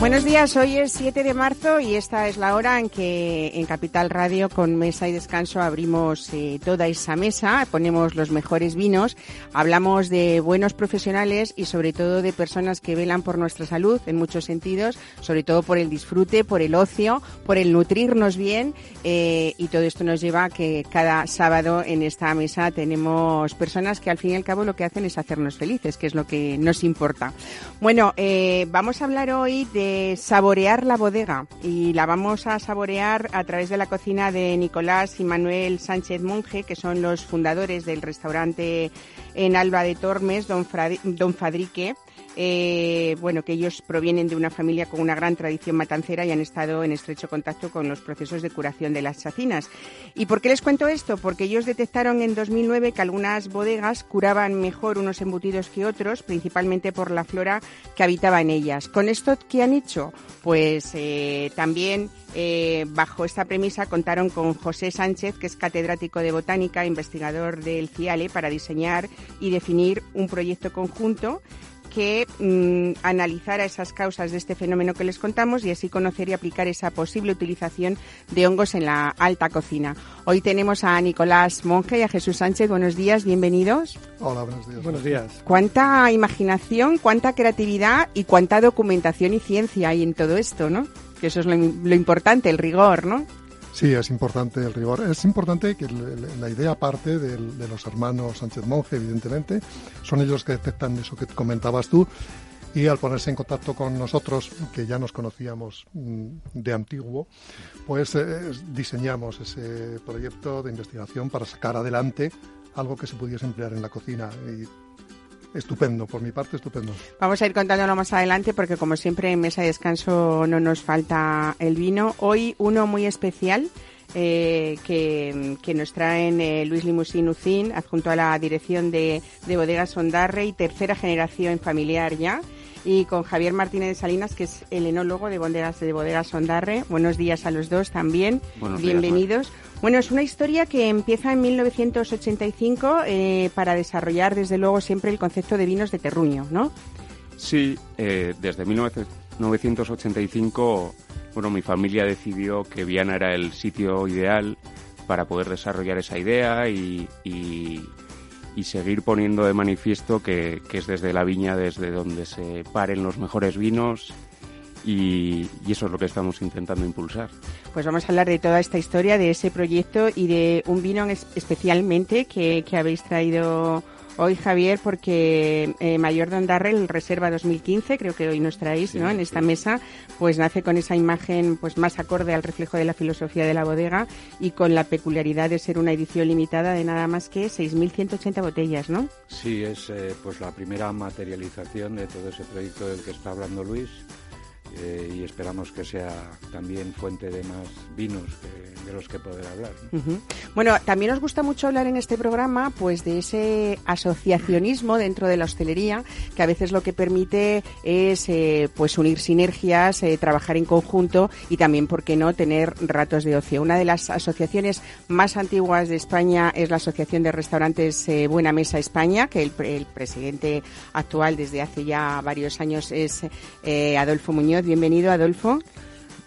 Buenos días, hoy es 7 de marzo y esta es la hora en que en Capital Radio con Mesa y Descanso abrimos eh, toda esa mesa, ponemos los mejores vinos, hablamos de buenos profesionales y sobre todo de personas que velan por nuestra salud en muchos sentidos, sobre todo por el disfrute, por el ocio, por el nutrirnos bien eh, y todo esto nos lleva a que cada sábado en esta mesa tenemos personas que al fin y al cabo lo que hacen es hacernos felices, que es lo que nos importa. Bueno, eh, vamos a hablar hoy de saborear la bodega y la vamos a saborear a través de la cocina de Nicolás y Manuel Sánchez Monje, que son los fundadores del restaurante en Alba de Tormes, Don, Don Fadrique. Eh, bueno, que ellos provienen de una familia con una gran tradición matancera y han estado en estrecho contacto con los procesos de curación de las chacinas. ¿Y por qué les cuento esto? Porque ellos detectaron en 2009 que algunas bodegas curaban mejor unos embutidos que otros, principalmente por la flora que habitaba en ellas. ¿Con esto qué han hecho? Pues eh, también eh, bajo esta premisa contaron con José Sánchez, que es catedrático de botánica, investigador del CIALE, para diseñar y definir un proyecto conjunto que mm, analizara esas causas de este fenómeno que les contamos y así conocer y aplicar esa posible utilización de hongos en la alta cocina. Hoy tenemos a Nicolás Monge y a Jesús Sánchez. Buenos días, bienvenidos. Hola, buenos días. Buenos días. Cuánta imaginación, cuánta creatividad y cuánta documentación y ciencia hay en todo esto, ¿no? Que eso es lo, lo importante, el rigor, ¿no? Sí, es importante el rigor. Es importante que la idea parte de, los hermanos Sánchez Monge, evidentemente. Son ellos que detectan eso que comentabas tú. Y al ponerse en contacto con nosotros, que ya nos conocíamos mm, de antiguo, pues eh, diseñamos ese proyecto de investigación para sacar adelante algo que se pudiese emplear en la cocina. Estupendo, por mi parte estupendo. Vamos a ir contándolo más adelante porque como siempre en mesa de descanso no nos falta el vino. Hoy uno muy especial. Eh, que, nos traen eh, Luis Limusín Ucín, adjunto a la dirección de, de Bodegas Ondarre y tercera generación familiar ya y con Javier Martínez de Salinas, que es el enólogo de Bodegas de Bodegas Ondarre. Buenos días a los dos también. Bienvenidos. bueno, es una historia que empieza en 1985 eh, para desarrollar, desde luego, siempre el concepto de vinos de terruño, ¿no? Sí, eh, desde 1985, bueno, mi familia decidió que Viana era el sitio ideal para poder desarrollar esa idea y y seguir poniendo de manifiesto que, es desde la viña desde donde se paren los mejores vinos y, eso es lo que estamos intentando impulsar. Pues vamos a hablar de toda esta historia, de ese proyecto y de un vino especialmente que, que habéis traído hoy, Javier, porque eh, Mayor de el Reserva 2015, creo que hoy nos traéis ¿no? en esta mesa, pues nace con esa imagen pues más acorde al reflejo de la filosofía de la bodega y con la peculiaridad de ser una edición limitada de nada más que 6.180 botellas, ¿no? Sí, es eh, pues la primera materialización de todo ese proyecto del que está hablando Luis eh, y esperamos que sea también fuente de más vinos de los que poder hablar. Bueno, también nos gusta mucho hablar en este programa pues de ese asociacionismo dentro de la hostelería que a veces lo que permite es eh, pues unir sinergias, eh, trabajar en conjunto y también, ¿por qué no?, tener ratos de ocio. Una de las asociaciones más antiguas de España es la Asociación de Restaurantes Buena Mesa España, que el, el, presidente actual desde hace ya varios años es Adolfo Muñoz Bienvenido, Adolfo.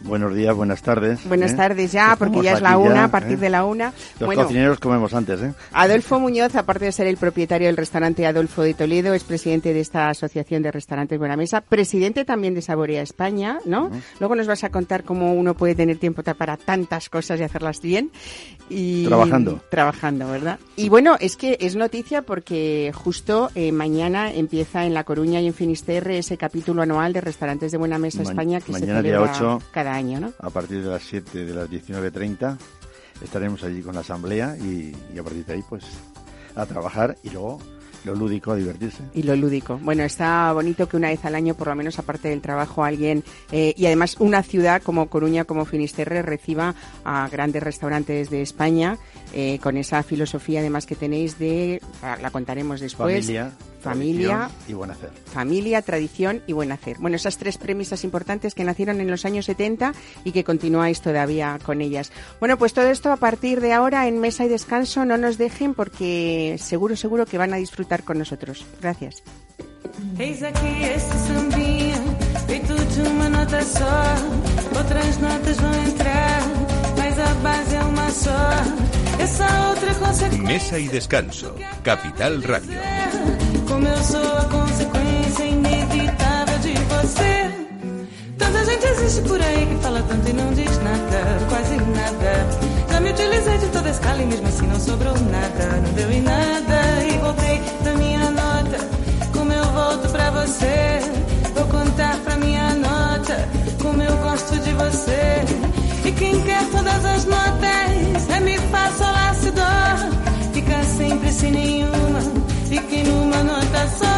Buenos días, buenas tardes. Buenas ¿eh? tardes ya, porque ya es la una, a partir ¿eh? de la una. Los cocineros comemos antes, ¿eh? Adolfo Muñoz, aparte de ser el propietario del restaurante Adolfo de Toledo, es presidente de esta Asociación de Restaurantes Buena Mesa, presidente también de Saborea España, ¿no? Luego nos vas a contar cómo uno puede tener tiempo para tantas cosas y hacerlas bien. Y... Trabajando. Trabajando, ¿verdad? Y bueno, es que es noticia porque justo eh, mañana empieza en La Coruña y en Finisterre ese capítulo anual de Restaurantes de Buena Mesa España que se celebra cada año, ¿no? A partir de las 7 de las 19.30 estaremos allí con la asamblea y, a partir de ahí pues a trabajar y luego lo lúdico, a divertirse. Y lo lúdico. Bueno, está bonito que una vez al año, por lo menos aparte del trabajo, alguien, eh, y además una ciudad como Coruña, como Finisterre, reciba a grandes restaurantes de España, eh, con esa filosofía además que tenéis de, la contaremos después, familia, Familia y buen hacer. Familia, tradición y buen hacer. Bueno, esas tres premisas importantes que nacieron en los años 70 y que continuáis todavía con ellas. Bueno, pues todo esto a partir de ahora en mesa y descanso no nos dejen porque seguro, seguro que van a disfrutar con nosotros. Gracias. Mesa y descanso. Capital Radio. Como eu sou a consequência inevitável de você. Tanta gente existe por aí que fala tanto e não diz nada, quase nada. Já me utilizei de toda a escala e mesmo assim não sobrou nada, não deu em nada. E voltei da minha nota. Como eu volto pra você, vou contar pra minha nota. Como eu gosto de você. E quem quer todas as notas é me faça lá se dó. Fica sempre sem nenhuma, Fikinu mano tasar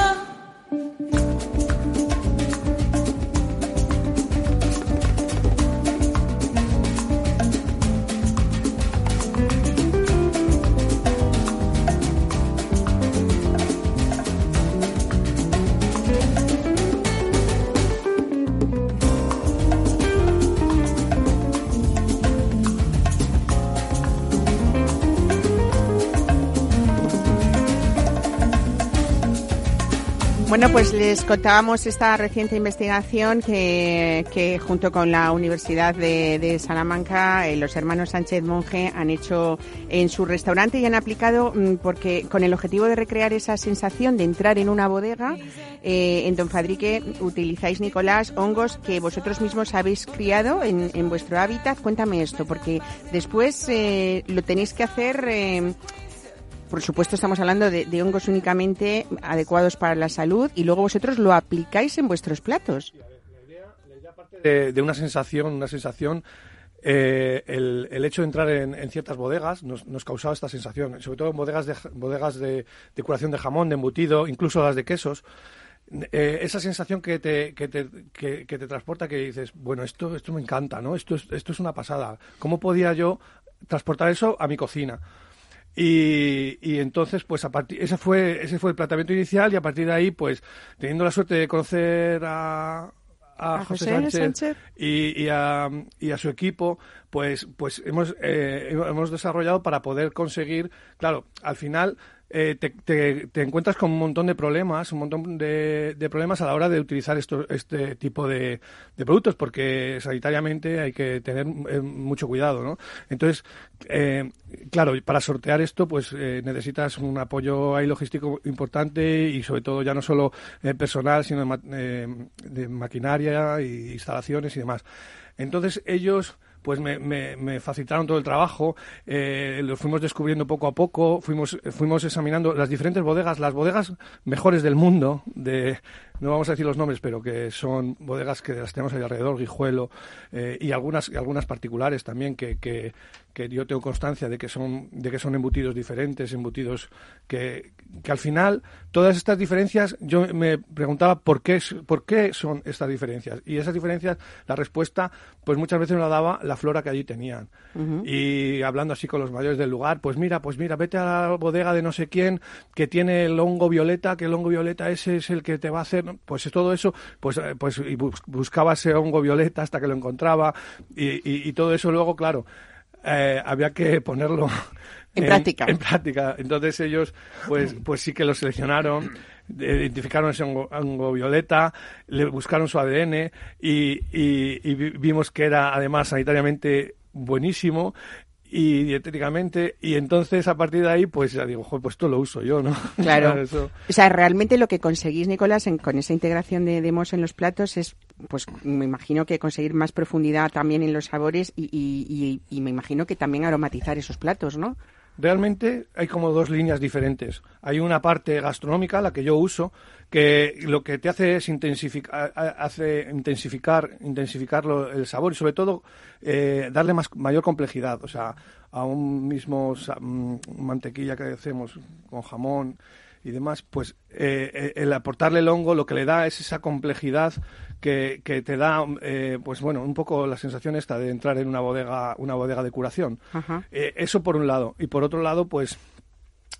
Bueno, pues les contábamos esta reciente investigación que, que junto con la Universidad de, de Salamanca, eh, los hermanos Sánchez Monje han hecho en su restaurante y han aplicado, mm, porque con el objetivo de recrear esa sensación de entrar en una bodega, eh, en Don Fadrique utilizáis, Nicolás, hongos que vosotros mismos habéis criado en, en vuestro hábitat. Cuéntame esto, porque después eh, lo tenéis que hacer eh, por supuesto estamos hablando de, hongos únicamente adecuados para la salud y luego vosotros lo aplicáis en vuestros platos. De, de, una sensación, una sensación. Eh, el, el, hecho de entrar en, ciertas bodegas nos, nos, causaba esta sensación, sobre todo en bodegas de, bodegas de, curación de jamón, de embutido, incluso las de quesos. Eh, esa sensación que te, que te, que, te transporta, que dices, bueno, esto, esto me encanta, ¿no? Esto es, esto es una pasada. ¿Cómo podía yo transportar eso a mi cocina? Y, y, entonces, pues a partir, ese fue, ese fue el planteamiento inicial y a partir de ahí, pues teniendo la suerte de conocer a, a, a José, Sánchez. Y, y, a, y, a, su equipo, pues, pues hemos, eh, hemos desarrollado para poder conseguir, claro, al final eh, te, te, encuentras con un montón de problemas, un montón de, de problemas a la hora de utilizar esto, este tipo de, de, productos, porque sanitariamente hay que tener eh, mucho cuidado, ¿no? Entonces, eh, claro, para sortear esto, pues eh, necesitas un apoyo ahí logístico importante y sobre todo ya no solo eh, personal, sino de, ma de maquinaria y instalaciones y demás. Entonces ellos pues me, me, me, facilitaron todo el trabajo, eh, lo fuimos descubriendo poco a poco, fuimos, fuimos examinando las diferentes bodegas, las bodegas mejores del mundo, de, no vamos a decir los nombres, pero que son bodegas que las tenemos ahí alrededor, Guijuelo, eh, y algunas, algunas particulares también que, que, que, yo tengo constancia de que son, de que son embutidos diferentes, embutidos que, que al final todas estas diferencias, yo me preguntaba por qué, por qué son estas diferencias. Y esas diferencias, la respuesta, pues muchas veces me la daba la flora que allí tenían. Uh -huh. Y hablando así con los mayores del lugar, pues mira, pues mira, vete a la bodega de no sé quién que tiene el hongo violeta, que el hongo violeta ese es el que te va a hacer, pues todo eso, pues, pues y buscaba ese hongo violeta hasta que lo encontraba y, y, y todo eso luego, claro, eh, había que ponerlo en, en, práctica. En práctica. Entonces ellos, pues, pues sí que lo seleccionaron, identificaron ese hongo, hongo violeta, le buscaron su ADN y, y, y vimos que era además sanitariamente buenísimo y dietéticamente y entonces a partir de ahí pues ya digo, pues esto lo uso yo, ¿no? Claro. Eso. O sea, realmente lo que conseguís, Nicolás, en, con esa integración de demos en los platos es, pues me imagino que conseguir más profundidad también en los sabores y, y, y, y me imagino que también aromatizar esos platos, ¿no? Realmente hay como dos líneas diferentes. Hay una parte gastronómica, la que yo uso, que lo que te hace es intensificar, intensificar, intensificar el sabor y sobre todo eh, darle más, mayor complejidad. O sea, a un mismo um, mantequilla que hacemos con jamón y demás, pues eh, el aportarle el hongo lo que le da es esa complejidad que, que te da, eh, pues bueno, un poco la sensación esta de entrar en una bodega, una bodega de curación. Eh, eso por un lado. Y por otro lado, pues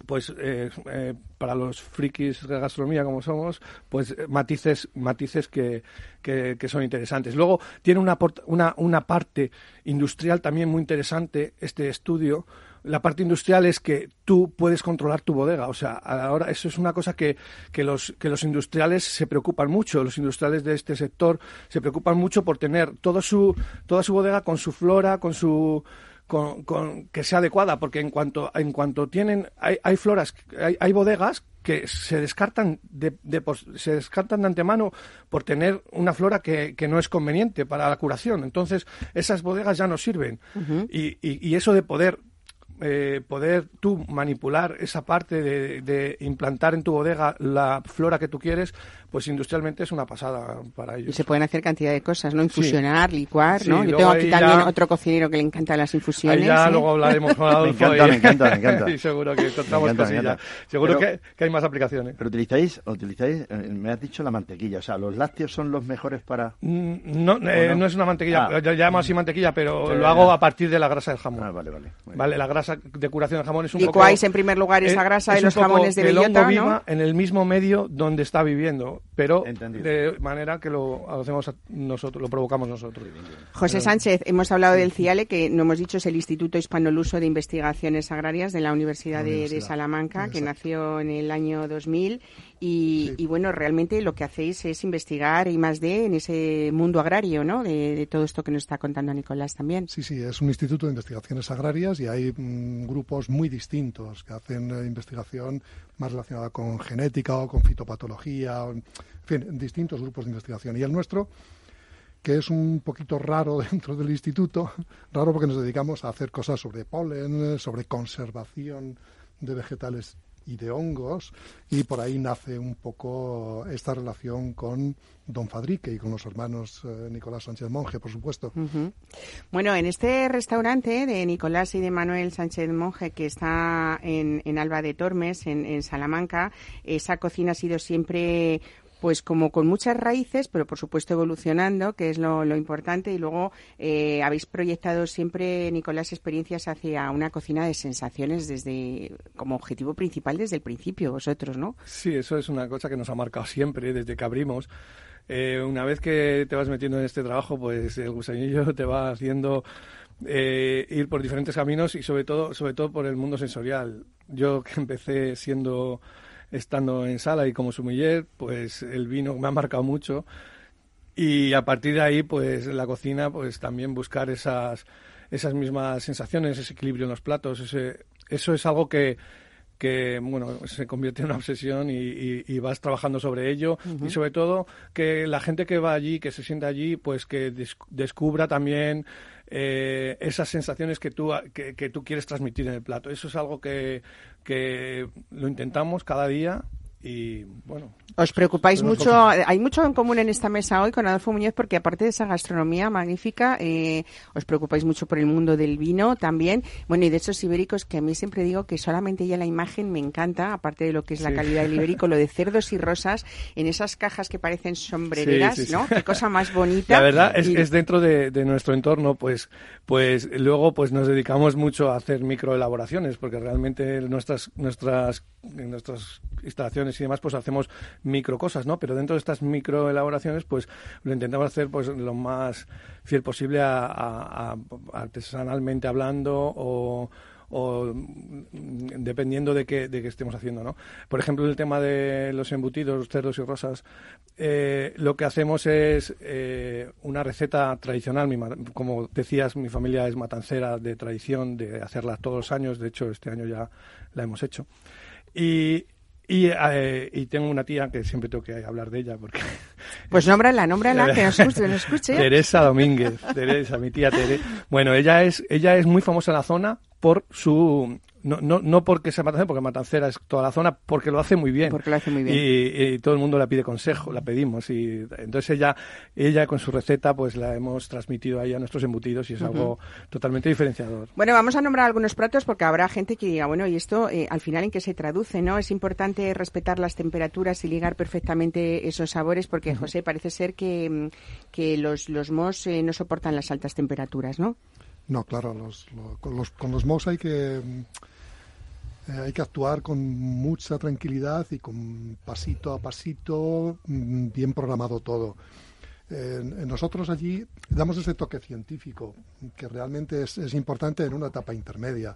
pues eh, eh, para los frikis de gastronomía como somos, pues eh, matices, matices que, que, que son interesantes. Luego tiene una, una, una parte industrial también muy interesante este estudio. La parte industrial es que tú puedes controlar tu bodega. O sea, ahora eso es una cosa que, que, los, que los industriales se preocupan mucho. Los industriales de este sector se preocupan mucho por tener todo su, toda su bodega con su flora, con su con, con- que sea adecuada, porque en cuanto, en cuanto tienen, hay, hay floras, hay, hay bodegas que se descartan de, de se descartan de antemano por tener una flora que, que no es conveniente para la curación. Entonces, esas bodegas ya no sirven. y, y, y eso de poder eh, poder tú manipular esa parte de, de implantar en tu bodega la flora que tú quieres, pues industrialmente es una pasada para ellos. Y se pueden hacer cantidad de cosas, ¿no? Infusionar, licuar, Sí, ¿no? Yo luego tengo aquí también ya- otro cocinero que le encantan las infusiones. Ahí ya ¿eh? luego hablaremos con Adolfo. Me encanta, y- me encanta, me encanta. y seguro que encontramos encanta, cosillas. Seguro Pero- que, que hay más aplicaciones. Pero utilizáis, utilizáis, eh, me has dicho la mantequilla, o sea, los lácteos son los mejores para... Mm, No, eh, no? no es una mantequilla, Ah. yo llamo así mantequilla, pero Sí, lo hago ya. a partir de la grasa del jamón. Ah, vale, vale. Vale, bien. la grasa de curación del jamón es un Licuáis poco... en primer lugar esa eh, grasa es de los jamones de que el hongo bellota, viva ¿no? en el mismo medio donde está viviendo, pero Entendido. de manera que lo hacemos a- nosotros, lo provocamos nosotros. José Sánchez, hemos hablado del CIALE, que no hemos dicho es el Instituto Hispanoluso de Investigaciones Agrarias de la Universidad, La de-. Salamanca, que nació en el año 2000. Y, y bueno, realmente lo que hacéis es investigar y más de en ese mundo agrario, ¿no? De, de todo esto que nos está contando Nicolás también. Sí, sí, es un instituto de investigaciones agrarias y hay mm, grupos muy distintos que hacen eh, investigación más relacionada con genética o con fitopatología, o, en fin, distintos grupos de investigación. Y el nuestro, que es un poquito raro dentro del instituto, raro porque nos dedicamos a hacer cosas sobre polen, sobre conservación de vegetales y de hongos, y por ahí nace un poco esta relación con Don Fadrique y con los hermanos eh, Nicolás Sánchez Monje, por supuesto. Bueno, en este restaurante de Nicolás y de Manuel Sánchez Monje, que está en, en Alba de Tormes, en, en Salamanca, esa cocina ha sido siempre pues como con muchas raíces, pero por supuesto evolucionando, que es lo, importante. Y luego eh, habéis proyectado siempre, Nicolás, experiencias hacia una cocina de sensaciones desde como objetivo principal desde el principio, vosotros, ¿no? Sí, eso es una cosa que nos ha marcado siempre desde que abrimos. Eh, una vez que te vas metiendo en este trabajo, pues el gusanillo te va haciendo eh, ir por diferentes caminos y sobre todo, sobre todo por el mundo sensorial. Yo que empecé siendo estando en sala y como sumiller, pues el vino me ha marcado mucho. Y a partir de ahí, pues la cocina, pues también buscar esas esas mismas sensaciones, ese equilibrio en los platos, ese, eso es algo que que bueno se convierte en una obsesión y, y- y vas trabajando sobre ello. Y sobre todo que la gente que va allí que se sienta allí pues que des- descubra también eh, esas sensaciones que tú que, que tú quieres transmitir en el plato. Eso es algo que, que lo intentamos cada día y bueno Os preocupáis mucho, cosas. hay mucho en común en esta mesa hoy con Adolfo Muñoz porque aparte de esa gastronomía magnífica, eh, os preocupáis mucho por el mundo del vino también. Bueno, y de esos ibéricos que a mí siempre digo que solamente ya la imagen me encanta, aparte de lo que es la Sí. calidad del ibérico, lo de cerdos y rosas en esas cajas que parecen sombrereras, Sí, sí, sí. ¿no? Qué cosa más bonita. La verdad es, Y- es dentro de, de nuestro entorno, pues, pues luego pues nos dedicamos mucho a hacer microelaboraciones, porque realmente nuestras, nuestras, nuestras instalaciones y demás, pues hacemos micro cosas, ¿no? Pero dentro de estas microelaboraciones, pues lo intentamos hacer pues lo más fiel posible a, a- a- artesanalmente hablando o o mm, dependiendo de qué, de qué estemos haciendo, ¿no? Por ejemplo, el tema de los embutidos, cerdos y rosas, eh, lo que hacemos es eh, una receta tradicional. Mi como decías, mi familia es matancera de tradición, de hacerla todos los años. De hecho, este año ya la hemos hecho. Y, y, eh, y tengo una tía que siempre tengo que hablar de ella porque Pues nómbrala, nómbrala, que nos escuche, nos escuche. Teresa Domínguez, Teresa, mi tía Tere. Bueno, ella es, ella es muy famosa en la zona por su no, no, no porque sea matancera, porque matancera es toda la zona, porque lo hace muy bien. Porque lo hace muy bien. Y, y todo el mundo le pide consejo, la pedimos. Y entonces ella, ella con su receta, pues la hemos transmitido ahí a nuestros embutidos y es algo totalmente diferenciador. Bueno, vamos a nombrar algunos platos porque habrá gente que diga, bueno, ¿y esto eh, al final en qué se traduce? no Es importante respetar las temperaturas y ligar perfectamente esos sabores porque, José, parece ser que, mm, que los, los mos eh, no soportan las altas temperaturas, ¿no? No, claro, los, lo- con los, con los MOS hay que, mm, Eh, hay que actuar con mucha tranquilidad y con pasito a pasito, mm, bien programado todo. Eh, nosotros allí damos ese toque científico que realmente es, es importante en una etapa intermedia.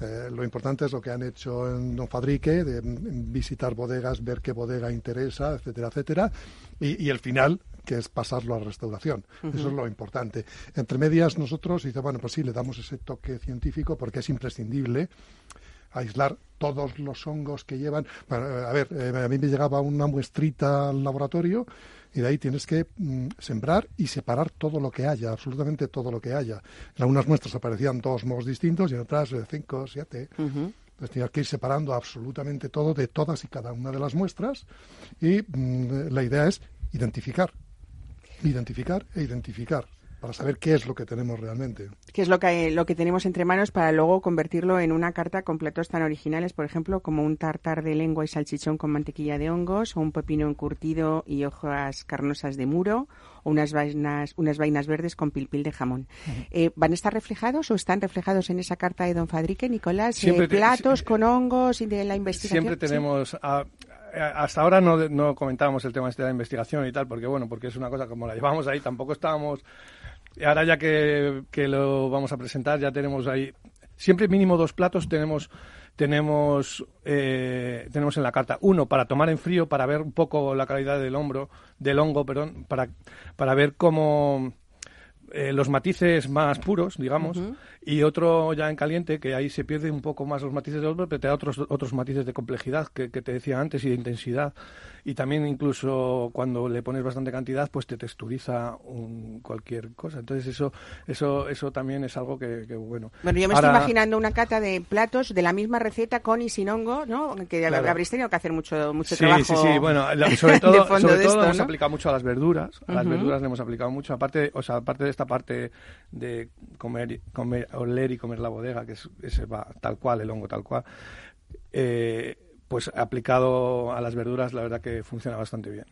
Eh, lo importante es lo que han hecho en Don Fadrique, de mm, visitar bodegas, ver qué bodega interesa, etcétera, etcétera, y, y el final, que es pasarlo a restauración. Eso es lo importante. Entre medias nosotros, dice, bueno, pues sí, le damos ese toque científico porque es imprescindible aislar todos los hongos que llevan. Bueno, eh, a ver, eh, a mí me llegaba una muestrita al laboratorio y de ahí tienes que mm, sembrar y separar todo lo que haya, absolutamente todo lo que haya. En algunas muestras aparecían dos mohos distintos y en otras eh, cinco, siete. Entonces tenías que ir separando absolutamente todo de todas y cada una de las muestras y mm, la idea es identificar, identificar e identificar para saber qué es lo que tenemos realmente. que es lo que, lo que tenemos entre manos para luego convertirlo en una carta con platos tan originales, por ejemplo, como un tartar de lengua y salchichón con mantequilla de hongos, o un pepino encurtido y hojas carnosas de muro, o unas vainas, unas vainas verdes con pilpil de jamón. Eh, ¿Van a estar reflejados o están reflejados en esa carta de Don Fadrique, Nicolás? Eh, Siempre te- platos con hongos y de la investigación. Siempre Sí. tenemos. a- a- hasta ahora no, no comentábamos el tema este de la investigación y tal, porque bueno, porque es una cosa como la llevamos ahí, tampoco estábamos. Ahora ya que, que lo vamos a presentar, ya tenemos ahí. Siempre mínimo dos platos tenemos tenemos eh, tenemos en la carta uno para tomar en frío para ver un poco la calidad del hombro del hongo perdón para para ver cómo eh, los matices más puros, digamos, y otro ya en caliente, que ahí se pierde un poco más los matices del hombro, pero te da otros, otros matices de complejidad que, que te decía antes y de intensidad. Y también incluso cuando le pones bastante cantidad, pues te texturiza un- cualquier cosa. Entonces eso eso eso también es algo que, que, bueno. Bueno, yo me Ahora- estoy imaginando una cata de platos de la misma receta con y sin hongo, ¿no? Que Claro. habréis tenido que hacer mucho, mucho Sí, trabajo. sí, sí. Bueno, sobre de todo, sobre de todo esto, hemos ¿no? aplicado mucho a las verduras. A las verduras le hemos aplicado mucho. Aparte, o sea, aparte de esta parte de comer, comer, oler y comer la bodega, que es, ese va tal cual, el hongo tal cual. eh, pues aplicado a las verduras, la verdad que funciona bastante bien.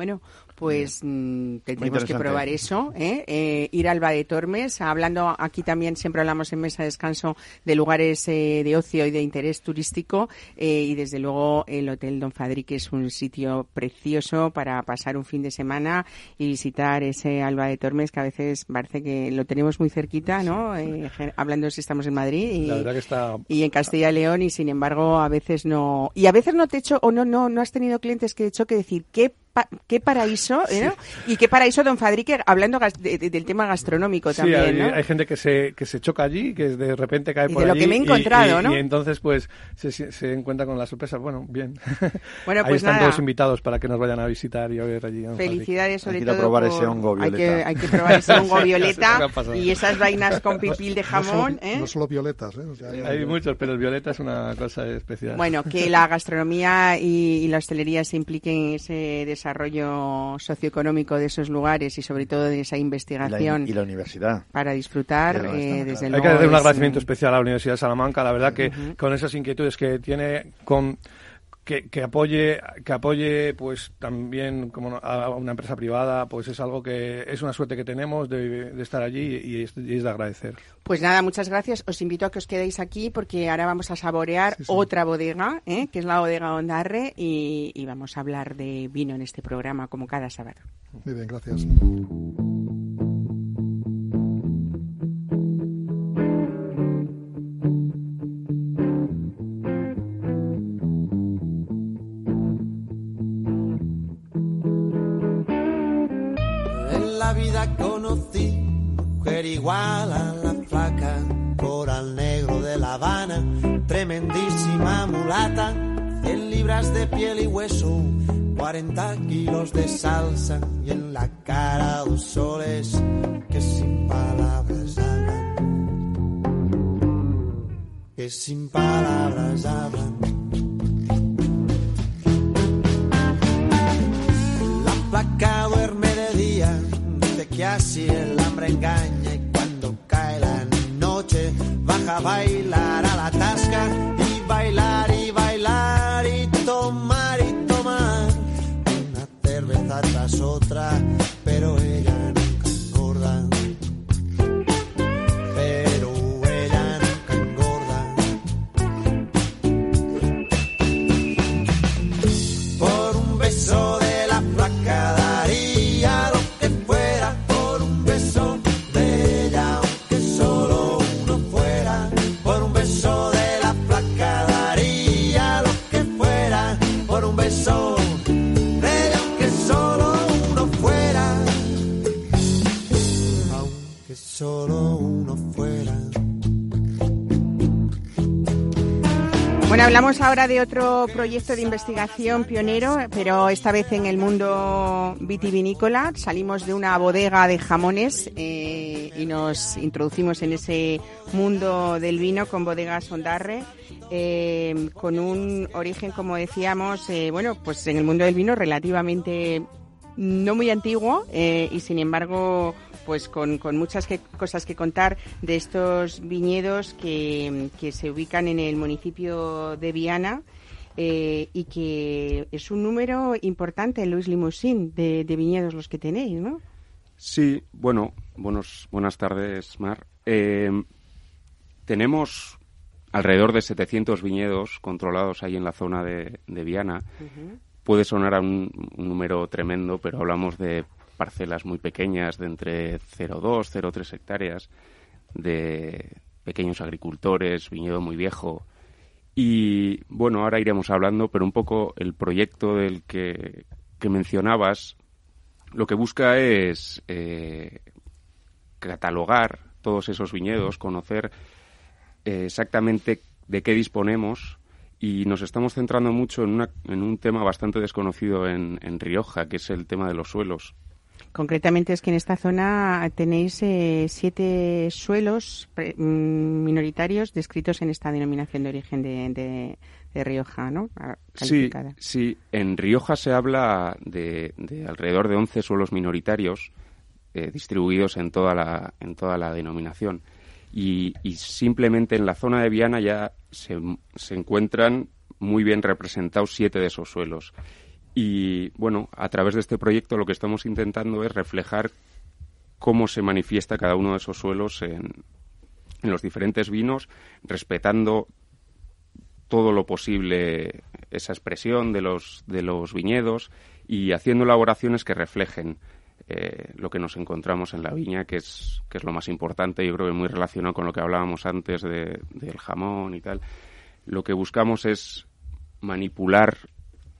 Bueno, pues mm, tendremos que probar eso. ¿eh? Eh, ir a Alba de Tormes, hablando aquí también, siempre hablamos en mesa de descanso de lugares eh, de ocio y de interés turístico. eh, y desde luego el Hotel Don Fadrique es un sitio precioso para pasar un fin de semana y visitar ese Alba de Tormes que a veces parece que lo tenemos muy cerquita, ¿no? Eh, hablando si estamos en Madrid. Y, La verdad que está y en Castilla y León y sin embargo a veces no y a veces no te echo o no no no has tenido clientes que de hecho que decir qué pa- qué paraíso ¿eh, no? y qué paraíso don Fadrique hablando de- de- del tema gastronómico Sí, también hay, ¿no? hay gente que se, que se choca allí, que de repente cae Y por de lo allí que me he y- encontrado, y, ¿no? y entonces pues se, se- encuentra con la sorpresa. Bueno, bien. Bueno, Ahí pues están nada. todos invitados para que nos vayan a visitar y a ver allí. Felicidades sobre Hay que todo. probar por- ese hongo hay que, violeta. hay que probar ese hongo Sí, violeta y esas vainas con pipil de No jamón. ¿eh? no solo violetas, ¿eh? O sea, hay- Hay muchos, pero el violeta es una cosa especial. Bueno, que la gastronomía y, y la hostelería se impliquen en ese desarrollo socioeconómico de esos lugares y sobre todo de esa Y la, investigación y la universidad. para disfrutar, eh, desde claro. Hay que hacer un agradecimiento mm, especial a la Universidad de Salamanca, la verdad que con esas inquietudes que tiene, con que, que apoye, que apoye, pues también como a una empresa privada, pues es algo que es una suerte que tenemos de, de estar allí y es, y es de agradecer. Pues nada, muchas gracias. Os invito a que os quedéis aquí porque ahora vamos a saborear otra bodega, ¿eh? que es la bodega Ondarre, y, y vamos a hablar de vino en este programa como cada sábado. Muy bien, gracias. 100 libras de piel y hueso, 40 kilos de salsa y en la cara dos soles que sin palabras hablan, que sin palabras hablan. La placa duerme de día, dice que así el hambre engaña y cuando cae la noche baja a bailar a la tasca hablamos ahora de otro proyecto de investigación pionero, pero esta vez en el mundo vitivinícola. Salimos de una bodega de jamones eh, y nos introducimos en ese mundo del vino con bodegas Ondarre. Eh, con un origen, como decíamos, eh, bueno, pues en el mundo del vino relativamente no muy antiguo y sin embargo pues con, con muchas que- cosas que contar de estos viñedos que, que se ubican en el municipio de Viana eh, y que es un número importante, Luis Limousin, de, de viñedos los que tenéis, ¿no? Sí, bueno, buenos, buenas tardes, Mar. Eh, tenemos alrededor de 700 viñedos controlados ahí en la zona de, de Viana. Puede sonar a un, un número tremendo, pero hablamos de parcelas muy pequeñas, de entre 0,2, 0,3 hectáreas, de pequeños agricultores, viñedo muy viejo. Y bueno, ahora iremos hablando, pero un poco el proyecto del que, que mencionabas lo que busca es eh, catalogar todos esos viñedos, conocer eh, exactamente de qué disponemos y nos estamos centrando mucho en, una- en un tema bastante desconocido en, en Rioja, que es el tema de los suelos. Concretamente es que en esta zona tenéis eh, siete suelos pre- mm, minoritarios descritos en esta denominación de origen de, de- de Rioja, ¿no? Ah, Sí, calificada. sí, en Rioja se habla de, de alrededor de 11 suelos minoritarios eh, distribuidos en toda la, en toda la denominación. Y, y simplemente en la zona de Viana ya se, se encuentran muy bien representados siete de esos suelos. Y bueno, a través de este proyecto lo que estamos intentando es reflejar cómo se manifiesta cada uno de esos suelos en, en los diferentes vinos, respetando todo lo posible esa expresión de los, de los viñedos y haciendo elaboraciones que reflejen eh, lo que nos encontramos en la viña, que es, que es lo más importante, yo creo que muy relacionado con lo que hablábamos antes de- del jamón y tal. Lo que buscamos es manipular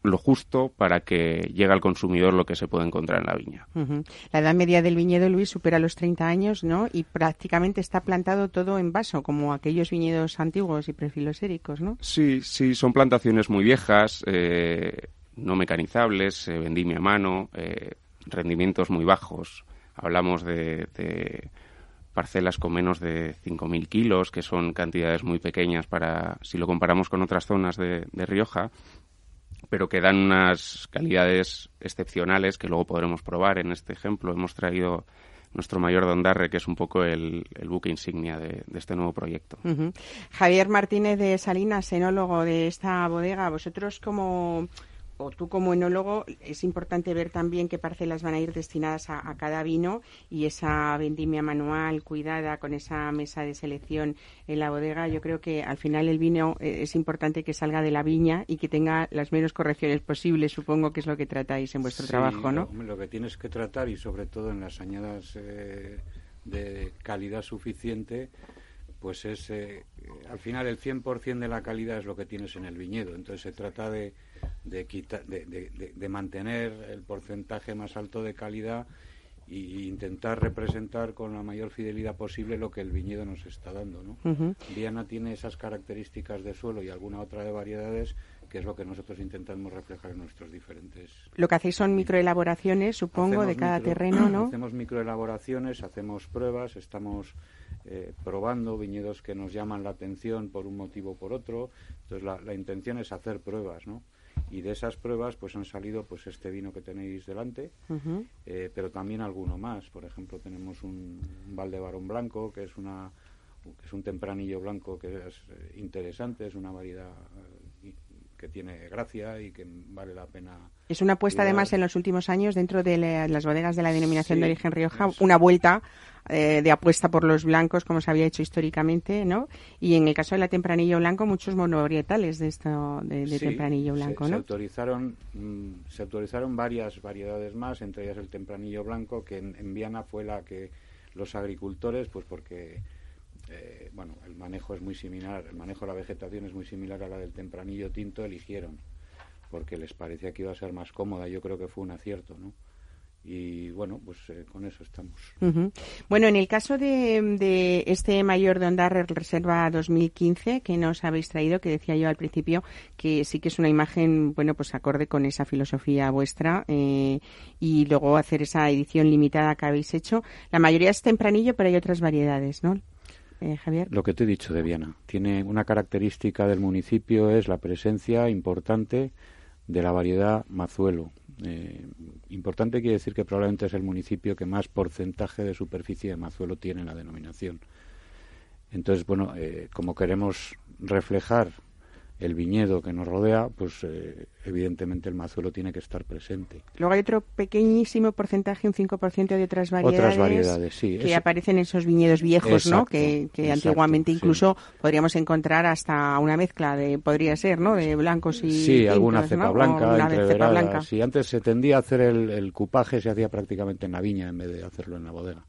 lo justo para que llegue al consumidor lo que se puede encontrar en la viña. La edad media del viñedo, Luis, supera los 30 años, ¿no? Y prácticamente está plantado todo en vaso, como aquellos viñedos antiguos y prefiloséricos, ¿no? Sí, sí, son plantaciones muy viejas, eh, no mecanizables, eh, vendimia a mano, eh, rendimientos muy bajos. Hablamos de, de parcelas con menos de 5.000 kilos, que son cantidades muy pequeñas para, si lo comparamos con otras zonas de, de Rioja, pero que dan unas calidades excepcionales que luego podremos probar. En este ejemplo hemos traído nuestro mayor Dondarre, que es un poco el, buque insignia de, este nuevo proyecto. Javier Martínez de Salinas, enólogo de esta bodega, vosotros como o tú como enólogo es importante ver también qué parcelas van a ir destinadas a, a cada vino y esa vendimia manual cuidada con esa mesa de selección en la bodega. Yo creo que al final el vino eh, es importante que salga de la viña y que tenga las menos correcciones posibles. Supongo que es lo que tratáis en vuestro Sí, trabajo, ¿no? Lo, lo que tienes que tratar y sobre todo en las añadas eh, de calidad suficiente, pues es eh, al final el 100% de la calidad es lo que tienes en el viñedo. Entonces se trata de, de, quita- de, de- mantener el porcentaje más alto de calidad e intentar representar con la mayor fidelidad posible lo que el viñedo nos está dando. ¿no? Ujú. Viana tiene esas características de suelo y alguna otra de variedades que es lo que nosotros intentamos reflejar en nuestros diferentes Lo que hacéis son microelaboraciones, supongo, de cada micro- terreno, ¿no? Hacemos microelaboraciones, hacemos pruebas, estamos eh, probando viñedos que nos llaman la atención por un motivo o por otro. Entonces la, la intención es hacer pruebas, ¿no? Y de esas pruebas pues han salido pues este vino que tenéis delante, eh, pero también alguno más. Por ejemplo, tenemos un, un Valdebarón blanco que es una que es un tempranillo blanco que es eh, interesante, es una variedad eh, que tiene gracia y que vale la pena Es una apuesta, cuidar. además, en los últimos años dentro de la- las bodegas de la denominación Sí, de origen Rioja, eso. una vuelta eh, de apuesta por los blancos, como se había hecho históricamente, ¿no? Y en el caso de la tempranillo blanco, muchos monovarietales de esto de, de Sí, tempranillo se- blanco, se, ¿no? autorizaron mm, se autorizaron varias variedades más entre ellas el tempranillo blanco que en, en Viana fue la que los agricultores pues porque eh, bueno el manejo es muy similar el manejo de la vegetación es muy similar a la del tempranillo tinto eligieron porque les parecía que iba a ser más cómoda yo creo que fue un acierto no y bueno, pues eh, con eso estamos. Bueno, en el caso de, de este mayor de Ondarre Reserva 2015 que nos habéis traído, que decía yo al principio que sí que es una imagen, bueno, pues acorde con esa filosofía vuestra eh, y luego hacer esa edición limitada que habéis hecho. La mayoría es tempranillo, pero hay otras variedades, ¿no? Eh. Lo que te he dicho de Viana. Tiene una característica del municipio es la presencia importante de la variedad mazuelo. Eh, importante quiere decir que probablemente es el municipio que más porcentaje de superficie de mazuelo tiene en la denominación. Entonces, bueno, eh, como queremos reflejar el viñedo que nos rodea, pues eh, evidentemente el mazuelo tiene que estar presente. Luego hay otro pequeñísimo porcentaje, un 5% de otras variedades, Otras variedades, sí. que aparecen en esos viñedos viejos, ¿no? Que, que exacto, antiguamente sí. incluso podríamos encontrar hasta una mezcla de, podría ser, ¿no? De blancos y Sí, alguna tintos, cepa ¿no? O blanca, una cepa blanca. Sí, antes se tendía a hacer el, el cupaje, se hacía prácticamente en la viña en vez de hacerlo en la bodega.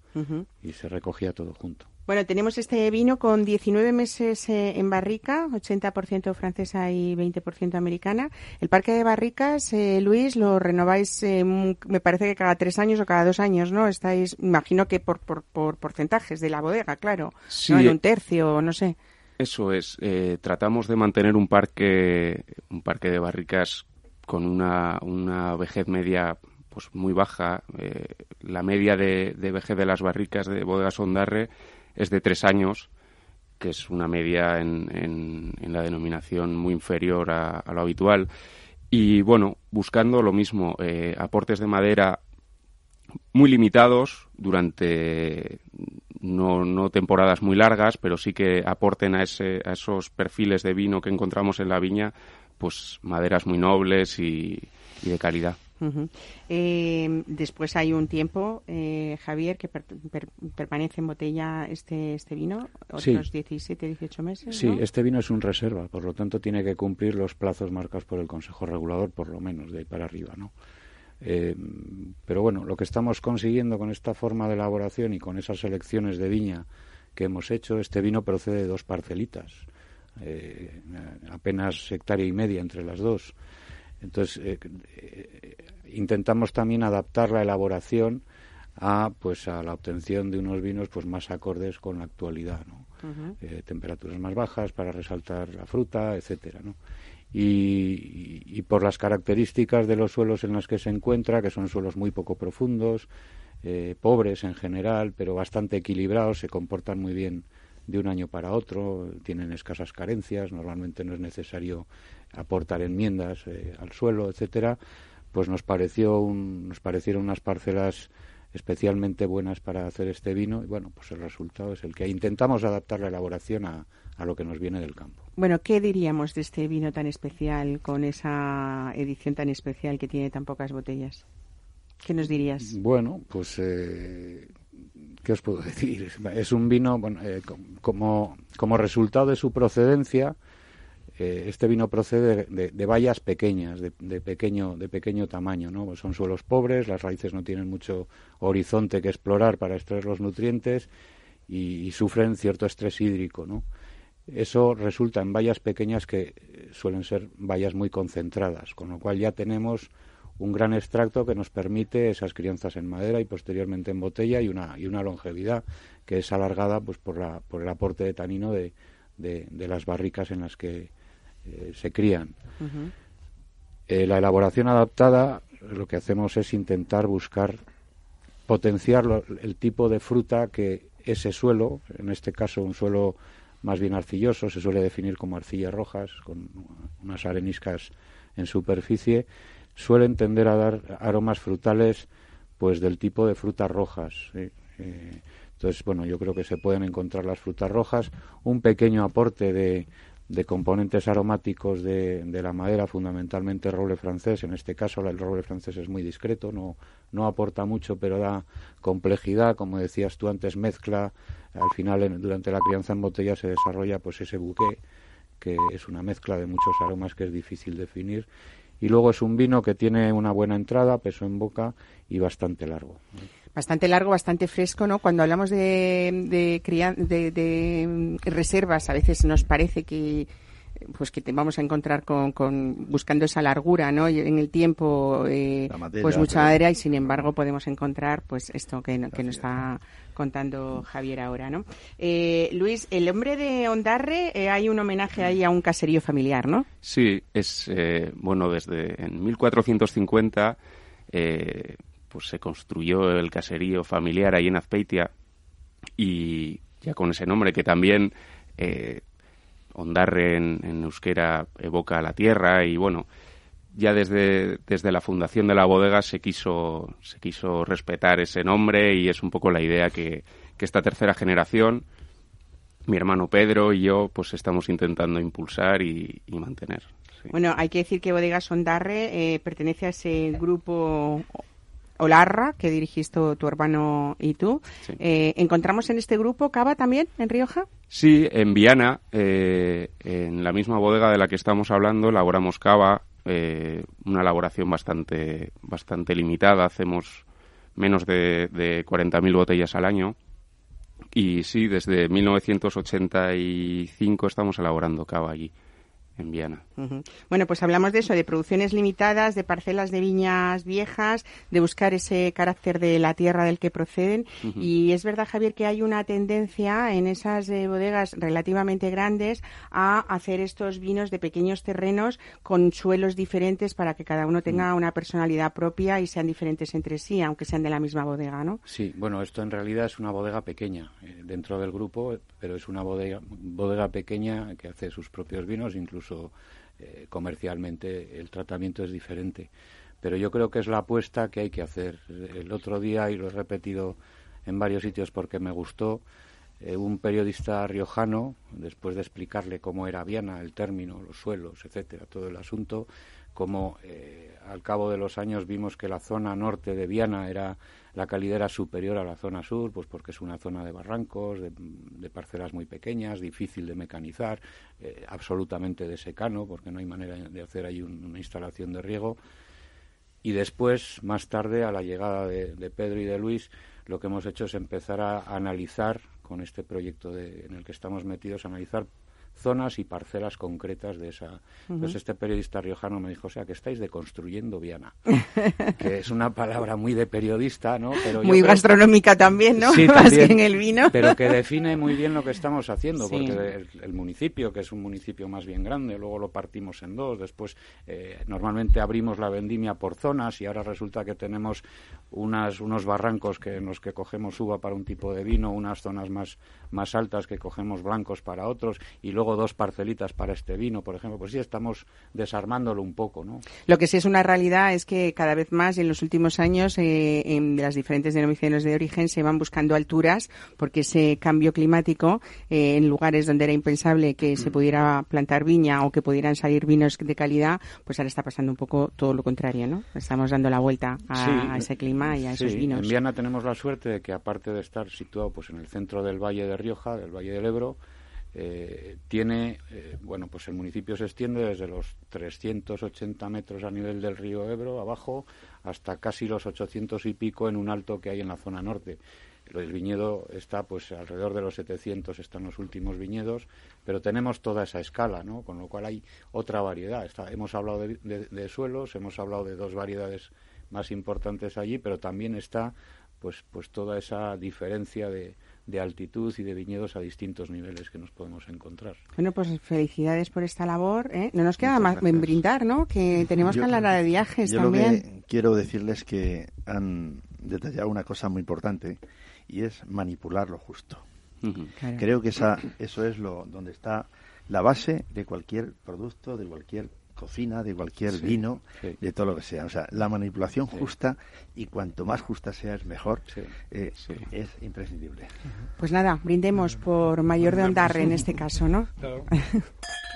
Y se recogía todo junto. Bueno, tenemos este vino con 19 meses eh, en barrica, 80% francesa y 20% americana. El parque de barricas, eh, Luis, lo renováis, eh, me parece que cada tres años o cada dos años, ¿no? Estáis, imagino que por, por, por porcentajes de la bodega, claro. Sí. ¿no? En un tercio, no sé. Eso es. eh, tratamos de mantener un parque, un parque de barricas con una, una vejez media pues muy baja. eh, la media de, de vejez de las barricas de bodegas Ondarre es de tres años, que es una media en, en- la denominación muy inferior a, a lo habitual. Y bueno, buscando lo mismo, eh, aportes de madera muy limitados durante no, no temporadas muy largas, pero sí que aporten a, ese, a esos perfiles de vino que encontramos en la viña, pues maderas muy nobles y, y de calidad. Eh, después hay un tiempo, eh, Javier, que per- per- permanece en botella este, este vino, Sí. otros 17, 18 meses. Sí, ¿no? este vino es un reserva, por lo tanto tiene que cumplir los plazos marcados por el Consejo Regulador, por lo menos de ahí para arriba, ¿no? Eh, pero bueno, lo que estamos consiguiendo con esta forma de elaboración y con esas selecciones de viña que hemos hecho, este vino procede de dos parcelitas, eh, apenas hectárea y media entre las dos. Entonces, eh, eh, intentamos también adaptar la elaboración a pues a la obtención de unos vinos pues más acordes con la actualidad, ¿no? Eh, temperaturas más bajas para resaltar la fruta, etcétera, ¿no? Y, y por las características de los suelos en los que se encuentra, que son suelos muy poco profundos, eh, pobres en general, pero bastante equilibrados, se comportan muy bien de un año para otro, tienen escasas carencias, normalmente no es necesario aportar enmiendas eh, al suelo, etcétera, pues nos pareció un- nos parecieron unas parcelas especialmente buenas para hacer este vino y bueno, pues el resultado es el que intentamos adaptar la elaboración a, a lo que nos viene del campo. Bueno, ¿qué diríamos de este vino tan especial, con esa edición tan especial que tiene tan pocas botellas? ¿Qué nos dirías? Bueno, pues eh, ¿qué os puedo decir? Es- un vino, bueno, eh, com- como, como resultado de su procedencia, este vino procede de, vallas pequeñas, de, de pequeño, de pequeño tamaño, ¿no? Son suelos pobres, las raíces no tienen mucho horizonte que explorar para extraer los nutrientes y, y sufren cierto estrés hídrico, ¿no? Eso resulta en vallas pequeñas que eh, suelen ser vallas muy concentradas, con lo cual ya tenemos un gran extracto que nos permite esas crianzas en madera y posteriormente en botella y una, y una longevidad que es alargada pues por, la, por el aporte de tanino de, de las barricas en las que eh, se crían. Eh, la elaboración adaptada lo que hacemos es intentar buscar potenciar lo- el tipo de fruta que ese suelo, en este caso un suelo más bien arcilloso, se suele definir como arcillas rojas, con unas areniscas en superficie, suelen tender a dar aromas frutales pues del tipo de frutas rojas. ¿sí? Eh, entonces, bueno, yo creo que se pueden encontrar las frutas rojas, un pequeño aporte de, de componentes aromáticos de, la madera, fundamentalmente roble francés. En este caso, el roble francés es muy discreto, no, no aporta mucho, pero da complejidad, como decías tú antes, mezcla. Al final, en- durante la crianza en botella se desarrolla pues ese buque, que es una mezcla de muchos aromas que es difícil definir. Y luego es un vino que tiene una buena entrada, peso en boca y bastante largo. Bastante largo, bastante fresco, ¿no? Cuando hablamos de, de, de, de, reservas, a veces nos parece que pues que te vamos a encontrar con, con buscando esa largura, ¿no? Y en el tiempo, eh, pues mucha madera y sin embargo podemos encontrar, pues esto que, no- que nos está contando Javier ahora, ¿no? Eh, Luis, el hombre de Ondarre, eh, hay un homenaje ahí a un caserío familiar, ¿no? Sí, es eh, bueno desde en 1450 eh, pues se construyó el caserío familiar ahí en Azpeitia y ya con ese nombre que también eh, Ondarre en, euskera evoca la tierra y bueno ya desde, desde la fundación de la bodega se quiso se quiso respetar ese nombre y es un poco la idea que, que esta tercera generación mi hermano Pedro y yo pues estamos intentando impulsar y, mantener. Bueno, hay que decir que Bodegas Ondarre eh, pertenece a ese grupo Olarra que dirigiste tu, hermano y tú. Sí. Eh, ¿Encontramos en este grupo Cava también, en Rioja? Sí, en Viana, eh, en la misma bodega de la que estamos hablando, elaboramos cava, eh, una elaboración bastante, bastante limitada, hacemos menos de, de 40.000 botellas al año. Y sí, desde 1985 estamos elaborando cava allí, en Viana. Bueno, pues hablamos de eso, de producciones limitadas, de parcelas de viñas viejas, de buscar ese carácter de la tierra del que proceden. Y es verdad, Javier, que hay una tendencia en esas eh, bodegas relativamente grandes a hacer estos vinos de pequeños terrenos con suelos diferentes para que cada uno tenga una personalidad propia y sean diferentes entre sí, aunque sean de la misma bodega, ¿no? Sí, bueno, esto en realidad es una bodega pequeña eh, dentro del grupo, pero es una bodega, bodega pequeña que hace sus propios vinos, incluso eh, comercialmente el tratamiento es diferente. Pero yo creo que es la apuesta que hay que hacer. El otro día, y lo he repetido en varios sitios porque me gustó, eh, un periodista riojano, después de explicarle cómo era Viana, el término, los suelos, etcétera, todo el asunto, como eh, al cabo de los años vimos que la zona norte de Viana era la calidad era superior a la zona sur, pues porque es una zona de barrancos, de, de parcelas muy pequeñas, difícil de mecanizar, eh, absolutamente de secano, porque no hay manera de hacer ahí un- una instalación de riego. Y después, más tarde, a la llegada de, de Pedro y de Luis, lo que hemos hecho es empezar a analizar, con este proyecto de- en el que estamos metidos, analizar zonas y parcelas concretas de esa. Entonces este periodista riojano me dijo, o sea, que estáis deconstruyendo Viana, que es una palabra muy de periodista, ¿no? Pero Muy gastronómica también, ¿no? Sí, Más también, que en el vino. Pero que define muy bien lo que estamos haciendo, Sí. porque el, el municipio, que es un municipio más bien grande, luego lo partimos en dos, después eh, normalmente abrimos la vendimia por zonas y ahora resulta que tenemos unas, unos barrancos que, en los que cogemos uva para un tipo de vino, unas zonas más, más altas que cogemos blancos para otros y luego dos parcelitas para este vino, por ejemplo. Pues sí, estamos desarmándolo un poco, ¿no? Lo que sí es una realidad es que cada vez más en los últimos años eh, en las diferentes denominaciones de origen se van buscando alturas porque ese cambio climático eh, en lugares donde era impensable que Mm. se pudiera plantar viña o que pudieran salir vinos de calidad, pues ahora está pasando un poco todo lo contrario, ¿no? Estamos dando la vuelta a, Sí, a ese clima y a sí, esos vinos. En Viana tenemos la suerte de que aparte de estar situado pues en el centro del Valle de Rioja, del Valle del Ebro, eh, tiene, eh, bueno, pues el municipio se extiende desde los 380 metros a nivel del río Ebro, abajo, hasta casi los 800 y pico en un alto que hay en la zona norte. El viñedo está, pues, alrededor de los 700 están los últimos viñedos, pero tenemos toda esa escala, ¿no? Con lo cual hay otra variedad. Hemos hablado de, de- de suelos, hemos hablado de dos variedades más importantes allí, pero también está, pues, pues toda esa diferencia de, de altitud y de viñedos a distintos niveles que nos podemos encontrar. Bueno, pues felicidades por esta labor. ¿eh? No nos queda Muchas más gracias. en brindar, ¿no? Que tenemos que Yo- hablar de viajes Yo también. lo que quiero decirles que han detallado una cosa muy importante y es manipular lo justo. Claro. Creo que esa, eso es lo donde está la base de cualquier producto, de cualquier cocina, de cualquier Sí, vino, sí. de todo lo que sea. O sea, la manipulación Sí. justa y cuanto más justa sea es mejor, Sí, eh, sí. es imprescindible. Pues nada, brindemos por Mayor de Ondarre en este caso, ¿no? Claro.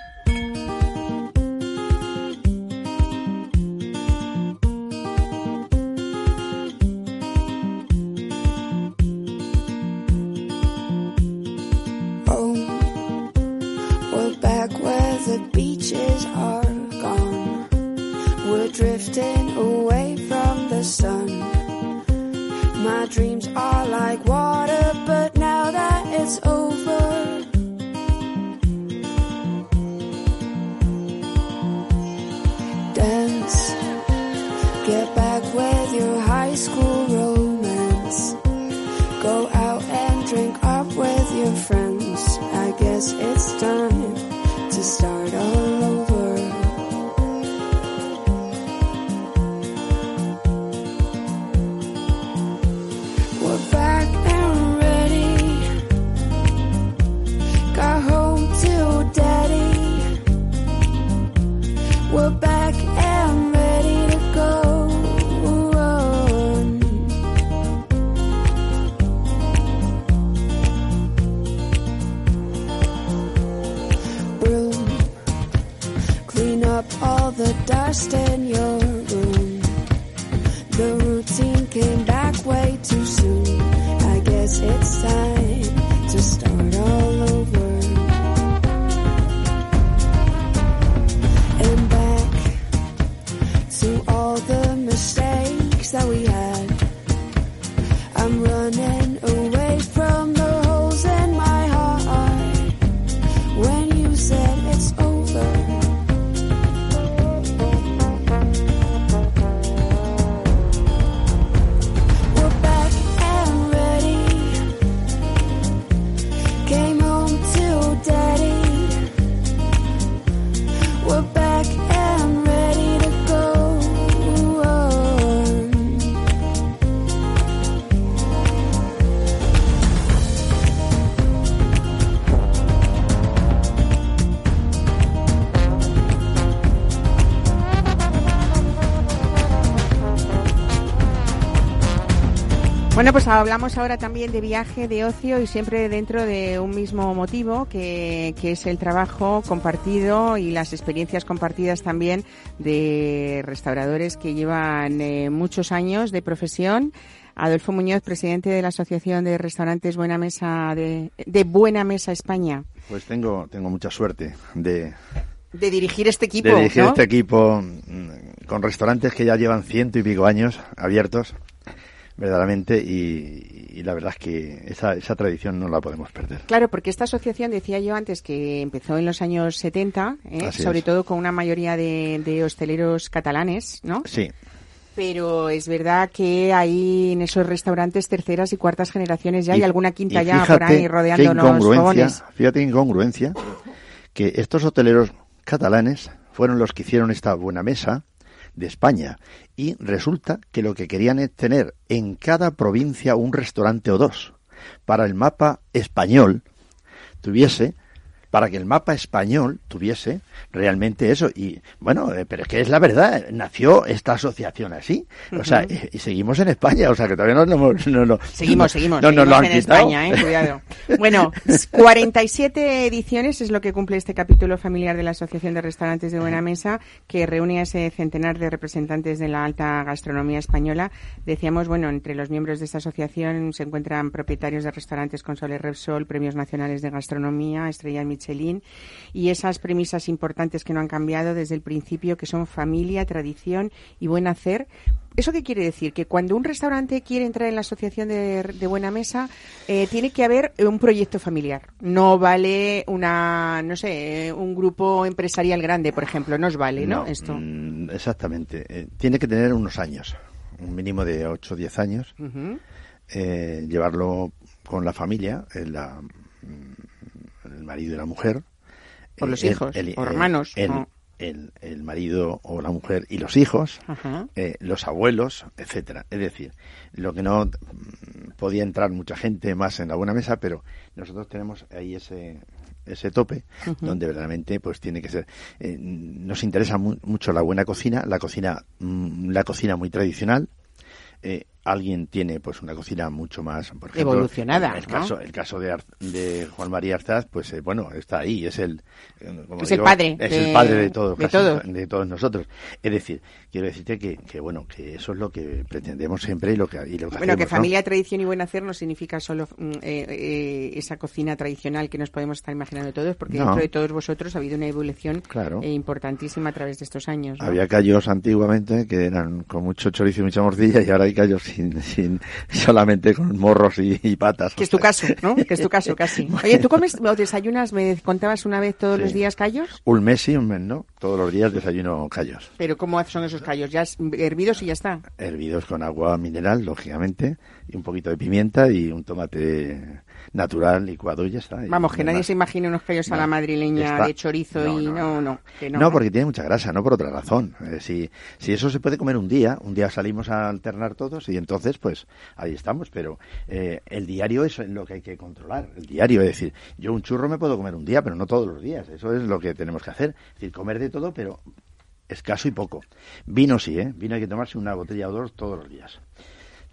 day. Bueno, pues hablamos ahora también de viaje, de ocio y siempre dentro de un mismo motivo, que, que es el trabajo compartido y las experiencias compartidas también de restauradores que llevan eh, muchos años de profesión. Adolfo Muñoz, presidente de la Asociación de Restaurantes Buena Mesa de, de Buena Mesa España. Pues tengo, tengo mucha suerte de, De dirigir este equipo, de dirigir ¿no? este equipo mm, con restaurantes que ya llevan ciento y pico años abiertos, verdaderamente, y, y la verdad es que esa, esa tradición no la podemos perder. Claro, porque esta asociación, decía yo antes, que empezó en los años 70, ¿eh? Sobre es. todo con una mayoría de, de hosteleros catalanes, ¿no? Sí, Pero es verdad que hay en esos restaurantes terceras y cuartas generaciones ya y, Y- alguna quinta y ya por ahí rodeando los fogones. Fíjate qué incongruencia que estos hoteleros catalanes fueron los que hicieron esta buena mesa de España y resulta que lo que querían es tener en cada provincia un restaurante o dos. Para el mapa español tuviese para que el mapa español tuviese realmente eso y bueno eh, pero es que es la verdad nació esta asociación así o sea y, y seguimos en España o sea que todavía no no, no, no Seguimos, seguimos, no, nos lo seguimos han en quitado. España, eh, cuidado. Bueno, 47 ediciones es lo que cumple este capítulo familiar de la Asociación de Restaurantes de Buena Mesa, que reúne a ese centenar de representantes de la alta gastronomía española. Decíamos, bueno, entre los miembros de esta asociación se encuentran propietarios de restaurantes con Soler Repsol, premios nacionales de gastronomía, estrella Michelin, y esas premisas importantes que no han cambiado desde el principio, que son familia, tradición y buen hacer. ¿Eso qué quiere decir? Que cuando un restaurante quiere entrar en la asociación de, de Buena Mesa, eh, tiene que haber un proyecto familiar. No vale una, no sé, un grupo empresarial grande, por ejemplo. No os vale, ¿no? Esto. mm, exactamente. Eh, tiene que tener unos años, un mínimo de 8 o 10 años. Ujú. eh, llevarlo con la familia, el, la- mm, el marido y la mujer. O eh, los el- hijos, el- o el- hermanos, El, el- marido o la mujer y los hijos, eh, los abuelos, etcétera. Es decir, lo que no mm, podía entrar mucha gente más en la buena mesa, pero nosotros tenemos ahí ese ese tope donde verdaderamente pues tiene que ser eh, nos interesa mu- mucho la buena cocina la cocina mm, la cocina muy tradicional eh, alguien tiene pues una cocina mucho más por ejemplo, Evolucionada, el ¿no? caso el caso de, Ar- de Juan María Arzaz pues eh, bueno está ahí es el eh, como Es el padre es de- el padre de todos de todos. de todos nosotros es decir quiero decirte que, que bueno que eso es lo que pretendemos siempre y lo que y lo que Bueno, que familia, tradición y buen hacer no significa solo mm, eh, eh, esa cocina tradicional que nos podemos estar imaginando todos, porque No. dentro de todos vosotros ha habido una evolución Claro. eh, importantísima a través de estos años. Había callos antiguamente que eran con mucho chorizo y mucha morcilla y ahora hay callos sin, sin solamente con morros y, y patas. Que es tu caso, ¿no? Que es tu caso, casi. Oye, ¿tú comes o desayunas, me contabas una vez todos Sí. los días callos? Un mes sí, un mes no. Todos los días desayuno callos. Pero ¿cómo son esos callos? ¿Ya hervidos y ya está? Hervidos con agua mineral, lógicamente, y un poquito de pimienta y un tomate natural licuado y ya está. Y Vamos, que nadie más. se imagine unos callos a la madrileña está- de chorizo no, y no, no, no. que no, No, porque tiene mucha grasa, no por otra razón. Eh, si, si eso se puede comer un día, un día salimos a alternar todos y entonces, pues ahí estamos. Pero eh, el diario es lo que hay que controlar. El diario, es decir, yo un churro me puedo comer un día, pero no todos los días. Eso es lo que tenemos que hacer. Es decir, comer de todo, pero escaso y poco. Vino sí, ¿eh? Vino hay que tomarse una botella o dos todos los días.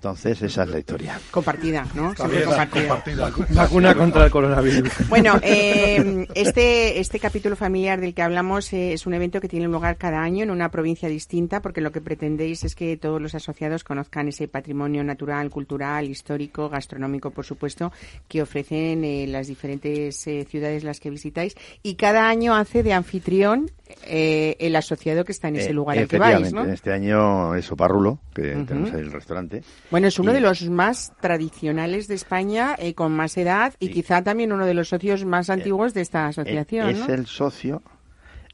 Entonces, esa es la historia. Compartida, ¿no? Siempre compartida. Vacuna contra el coronavirus. Bueno, eh, este, este capítulo familiar del que hablamos eh, es un evento que tiene lugar cada año en una provincia distinta porque lo que pretendéis es que todos los asociados conozcan ese patrimonio natural, cultural, histórico, gastronómico, por supuesto, que ofrecen eh, las diferentes eh, ciudades las que visitáis y cada año hace de anfitrión eh, el asociado que está en ese Eh, lugar al que vais, ¿no? Este año es Oparrulo, que tenemos ahí el restaurante. Bueno, es uno Y- de los más tradicionales de España, eh, con más edad y quizá también uno de los socios más antiguos de esta asociación, Eh, es ¿no? el socio,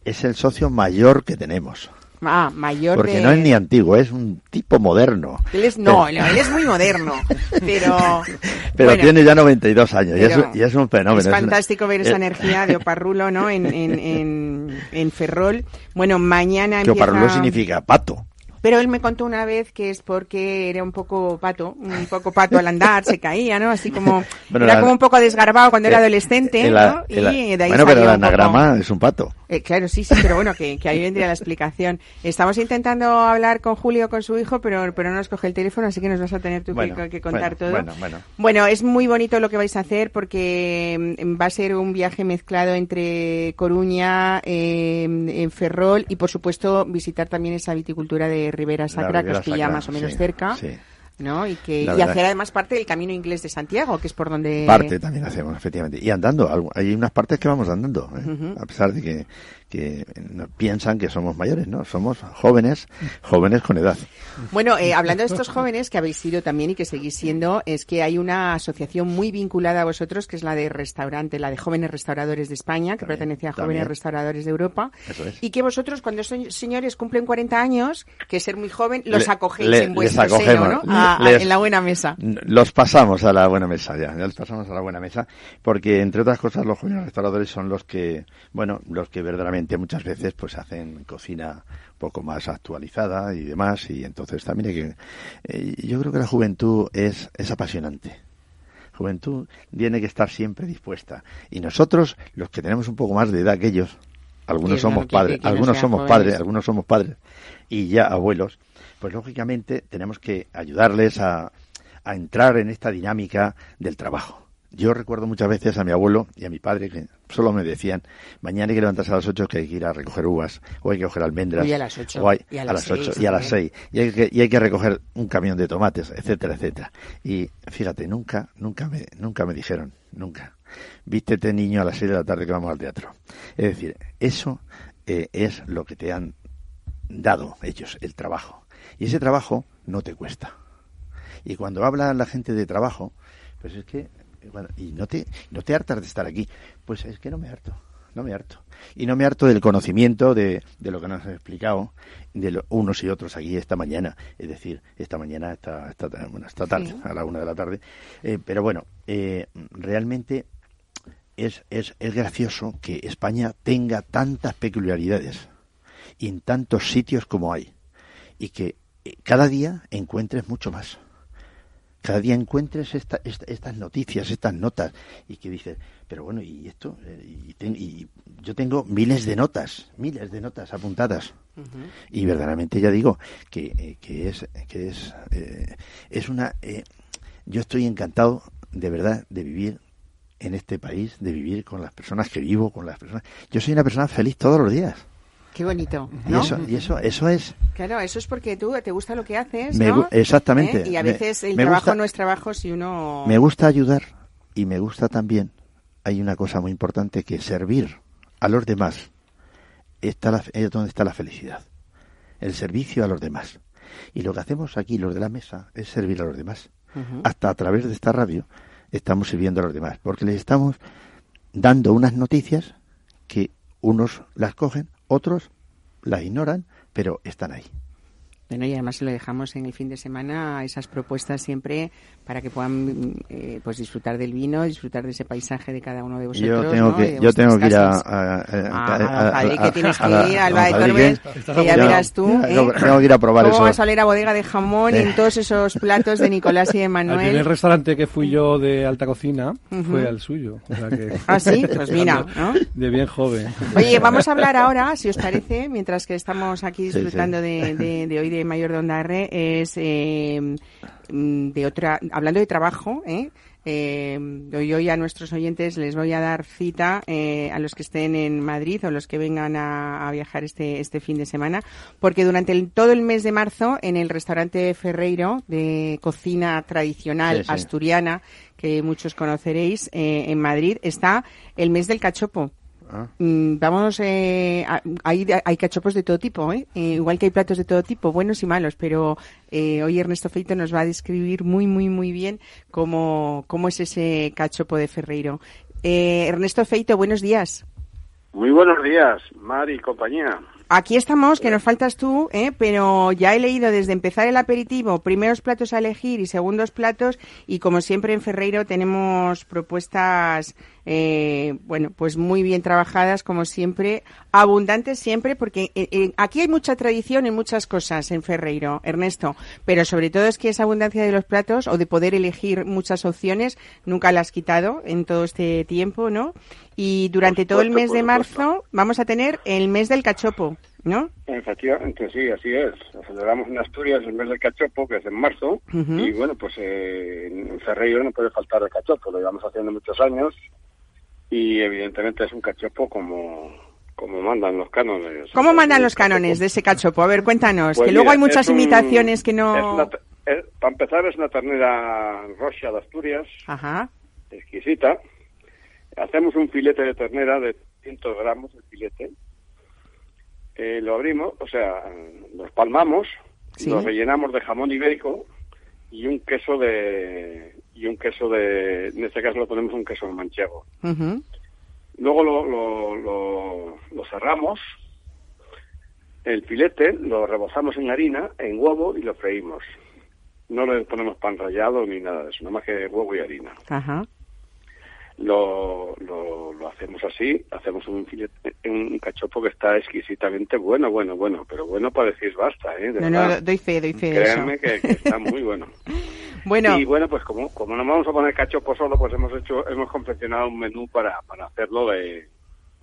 es el socio mayor que tenemos. Ah, mayor Porque de... no es ni antiguo, es un tipo moderno. Él es, no, Pero- él es muy moderno, pero... Pero bueno, tiene ya 92 años y es, y es un fenómeno. Es una- fantástico ver esa eh, energía de Oparrulo, ¿no? En, en, en, en Ferrol. Bueno, mañana Que. Oparrulo significa pato. Pero él me contó una vez que es porque era un poco pato, un poco pato al andar, se caía, ¿no? Así como, Bueno, era la- como un poco desgarbado cuando era eh, adolescente, el- ¿no? el- y de ahí bueno, pero el anagrama es un pato. Eh, claro, sí, sí, pero bueno, que, que ahí vendría la explicación. Estamos intentando hablar con Julio, con su hijo, pero, pero no nos coge el teléfono, así que nos vas a tener tú que- Bueno, que, contar bueno, todo. bueno, bueno. Bueno, es muy bonito lo que vais a hacer porque mm, va a ser un viaje mezclado entre Coruña, eh, en Ferrol y, por supuesto, visitar también esa viticultura de Ribera Sacra que Ribera os pilla Sacra, más o menos sí, cerca. sí. ¿No? Y, que, y hacer además parte del camino inglés de Santiago, que es por donde... Parte también hacemos, efectivamente. Y andando, hay unas partes que vamos andando, ¿eh? A pesar de que, que piensan que somos mayores, ¿no? Somos jóvenes, jóvenes con edad. Bueno, eh, hablando de estos jóvenes que habéis sido también y que seguís siendo, es que hay una asociación muy vinculada a vosotros, que es la de restaurante, la de jóvenes restauradores de España, que También, pertenece a jóvenes también. restauradores de Europa, Eso es. y que vosotros cuando son señores cumplen 40 años, que ser muy joven, los Le- acogéis le- en les vuestro seno, acogemos. ¿no? A- a- Les- en la buena mesa. Los pasamos a la buena mesa ya, ya los pasamos a la buena mesa, porque entre otras cosas los jóvenes restauradores son los que, bueno, los que verdaderamente muchas veces pues hacen cocina un poco más actualizada y demás, y entonces también hay que, eh, yo creo que la juventud es, es apasionante. Juventud tiene que estar siempre dispuesta. Y nosotros, los que tenemos un poco más de edad que ellos, algunos somos que- padres, que algunos somos jóvenes. padres, algunos somos padres y ya abuelos, pues lógicamente tenemos que ayudarles a, a entrar en esta dinámica del trabajo. Yo recuerdo muchas veces a mi abuelo y a mi padre que solo me decían, mañana hay que levantarse a las 8 que hay que ir a recoger uvas, o hay que coger almendras, Y a las ocho, o hay- y a a las las seis 8 y a las también. 6, y hay, que, y hay que recoger un camión de tomates, etcétera, etcétera. Y fíjate, nunca, nunca me, nunca me dijeron, nunca, vístete niño a las 6 de la tarde que vamos al teatro. Es decir, eso eh, es lo que te han dado ellos, el trabajo. Y ese trabajo no te cuesta. Y cuando habla la gente de trabajo, pues es que, bueno, y no te, no te hartas de estar aquí, pues es que no me harto, no me harto. Y no me harto del conocimiento de, de lo que nos han explicado, de lo- unos y otros aquí esta mañana, es decir, esta mañana, esta, esta, bueno, esta tarde, Sí. a la una de la tarde. Eh, pero bueno, eh, realmente es, es, es gracioso que España tenga tantas peculiaridades y en tantos sitios como hay y que eh, cada día encuentres mucho más. Cada día encuentres esta- esta- estas noticias, estas notas y que dices, pero bueno, y esto, Eh, y, ten- y yo tengo miles de notas, miles de notas apuntadas. Y verdaderamente ya digo que, eh, que es que es eh, es una eh, yo estoy encantado de verdad de vivir en este país de vivir con las personas que vivo con las personas. Yo soy una persona feliz todos los días Qué bonito, y ¿no? eso y eso eso es Claro, eso es porque tú te gusta lo que haces, Me ¿no? exactamente. ¿Eh? Y a Me- veces el me trabajo gusta- no es trabajo si uno... me gusta ayudar y me gusta también hay una cosa muy importante que servir a los demás está la, es donde está la felicidad el servicio a los demás Y lo que hacemos aquí, los de la mesa, es servir a los demás. Hasta a través de esta radio estamos sirviendo a los demás, porque les estamos dando unas noticias que unos las cogen, otros las ignoran, pero están ahí. Bueno, y además se lo dejamos en el fin de semana esas propuestas siempre para que puedan eh, pues disfrutar del vino, disfrutar de ese paisaje de cada uno de vosotros. Yo tengo ¿no? que, de yo tengo que ir a, a- a- Ah, a- a- Madrid, a- que tienes que ir, a Alba de Tormes, que- ya verás tú. ¿eh? Tengo, tengo que ir a probar ¿Cómo eso. vas a oler a bodega de jamón en todos esos platos de Nicolás y de Al primer Manuel? restaurante que fui yo de alta cocina Ujú. fue al suyo. o sea que- Ah, sí, pues mira, ¿no? De bien joven. Oye, vamos a hablar ahora, si os parece, mientras que estamos aquí Sí, disfrutando sí. De, de- de hoy de Mayor de Ondarre, es eh, mm, de otra, hablando de trabajo, ¿eh? Eh, hoy, hoy a nuestros oyentes les voy a dar cita eh, a los que estén en Madrid o los que vengan a, a viajar este, este fin de semana, porque durante el- todo el mes de marzo en el restaurante Ferreiro de cocina tradicional Sí, sí. asturiana, que muchos conoceréis, eh, en Madrid, está el mes del cachopo. Ah. Mm, Vamos, eh, hay cachopos de todo tipo, ¿eh? Eh, igual que hay platos de todo tipo, buenos y malos, pero eh, hoy Ernesto Feito nos va a describir muy, muy, muy bien cómo, cómo es ese cachopo de Ferreiro. Eh, Ernesto Feito, buenos días. Muy buenos días, Mari y compañía. Aquí estamos, que nos faltas tú, ¿eh? pero ya he leído desde empezar el aperitivo, primeros platos a elegir y segundos platos, y como siempre en Ferreiro tenemos propuestas, eh, bueno, pues muy bien trabajadas, como siempre, abundantes siempre, porque eh, eh, aquí hay mucha tradición en muchas cosas en Ferreiro, Ernesto, pero sobre todo es que esa abundancia de los platos o de poder elegir muchas opciones, nunca la has quitado en todo este tiempo, ¿no? Y durante todo el mes de marzo vamos a tener el mes del cachopo, ¿no? Efectivamente, sí, así es. Celebramos en Asturias el mes del cachopo, que es en marzo, y bueno, pues eh, en Ferreiro no puede faltar el cachopo, lo llevamos haciendo muchos años, y evidentemente es un cachopo como, como mandan los cánones. ¿Cómo mandan los cánones de ese cachopo? A ver, cuéntanos, Pues que luego hay muchas un- imitaciones que no... una es- para empezar, es una ternera rocha de Asturias, Ajá, exquisita. Hacemos un filete de ternera de 100 gramos, el filete. Eh, lo abrimos, o sea, lo espalmamos, Sí. lo rellenamos de jamón ibérico y un queso de y un queso de en este caso lo ponemos un queso manchego. ujú, Luego lo, lo, lo, lo cerramos, el filete lo rebozamos en harina, en huevo y lo freímos. No le ponemos pan rallado ni nada de eso, nada más que huevo y harina. ajá. Lo, lo, lo hacemos así, hacemos un filete, un cachopo que está exquisitamente bueno, bueno, bueno, pero bueno para decir basta, ¿eh? De No, no, verdad. doy fe, doy fe de eso. Créanme que, que está muy bueno. Bueno, Y bueno, pues como, como no vamos a poner cachopo solo, pues hemos hecho, hemos confeccionado un menú para, para hacerlo de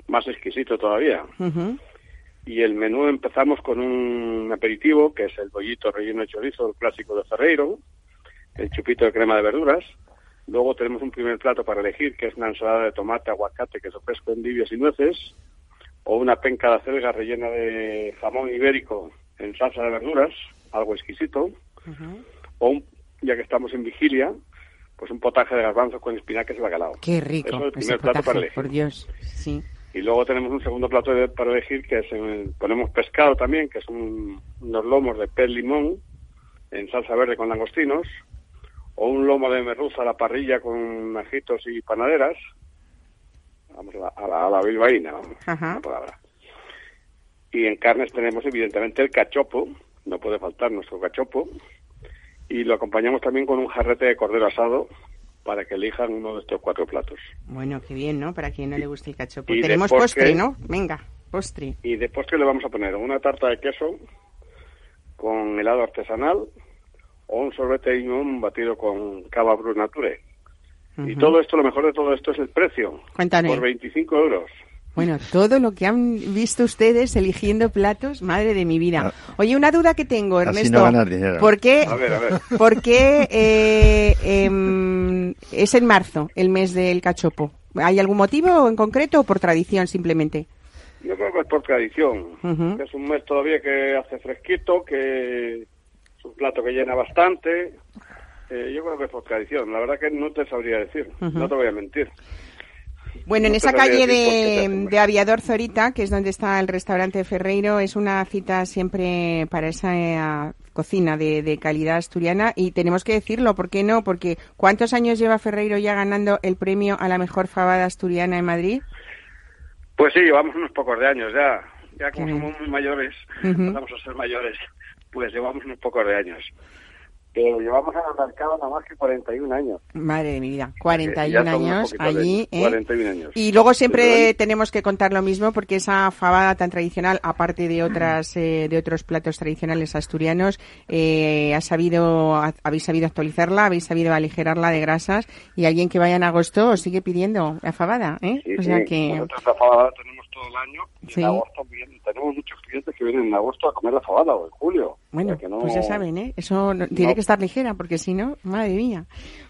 más exquisito todavía. Y el menú empezamos con un aperitivo, que es el bollito relleno de chorizo, el clásico de Ferreiro, el chupito de crema de verduras. Luego tenemos un primer plato para elegir, que es una ensalada de tomate, aguacate, queso fresco, endivias y nueces, o una penca de acelga rellena de jamón ibérico en salsa de verduras, algo exquisito, o un, ya que estamos en vigilia, pues un potaje de garbanzos con espinacas y bacalao. Qué Eso rico es el primer plato para elegir. por Dios. Sí. Y luego tenemos un segundo plato de- para elegir que es el- ponemos pescado también, que son unos lomos de pez limón en salsa verde con langostinos, o un lomo de merluza a la parrilla con ajitos y panaderas, vamos a la, a la, a la bilbaína, vamos, Ajá. la palabra. Y en carnes tenemos evidentemente el cachopo, no puede faltar nuestro cachopo, y lo acompañamos también con un jarrete de cordero asado para que elijan uno de estos cuatro platos. Bueno, qué bien, ¿no? Para quien no le guste el cachopo. y Tenemos postre- postre, ¿no? Venga, postre. Y de postre le vamos a poner una tarta de queso con helado artesanal o un sorbete de limón batido con cava Brut Nature. Y Ujú. todo esto, lo mejor de todo esto es el precio. Cuéntame. Por 25 euros. Bueno, todo lo que han visto ustedes eligiendo platos, madre de mi vida. Oye, una duda que tengo, Así Ernesto. no ganas dinero. ¿Por qué, A ver, a ver. por qué, eh, em, es en marzo el mes del cachopo? ¿Hay algún motivo en concreto o por tradición simplemente? Yo creo que es por tradición. Ujú. Que Es un mes todavía que hace fresquito, que un plato que llena bastante. Eh, yo creo que es por tradición. La verdad que no te sabría decir. No te voy a mentir. Bueno, en esa calle de, de Aviador Zorita, que es donde está el restaurante Ferreiro, es una cita siempre para esa eh, cocina de, de calidad asturiana y tenemos que decirlo, ¿por qué no? Porque ¿cuántos años lleva Ferreiro ya ganando el premio a la mejor fabada asturiana en Madrid? Pues sí, llevamos unos pocos de años ya. Ya como somos muy mayores, vamos a ser mayores, pues llevamos unos pocos de años. Pero llevamos en el mercado nada más que 41 años. Madre de mi vida, Ya 41 son unos años de allí. años, ¿eh? 41 años. Y luego siempre tenemos que contar lo mismo porque esa fabada tan tradicional, aparte de otras eh, de otros platos tradicionales asturianos, eh, ha sabido ha- habéis sabido actualizarla, habéis sabido aligerarla de grasas y alguien que vaya en agosto os sigue pidiendo la fabada, ¿eh? Sí, o sea sí, que Nosotros la fabada tenemos todo el año y Sí. en agosto vienen- tenemos muchos clientes que vienen en agosto a comer la fabada o en julio. Bueno, O sea que no- pues ya saben, ¿eh? Eso no- tiene no. que estar ligera, porque si no, madre mía.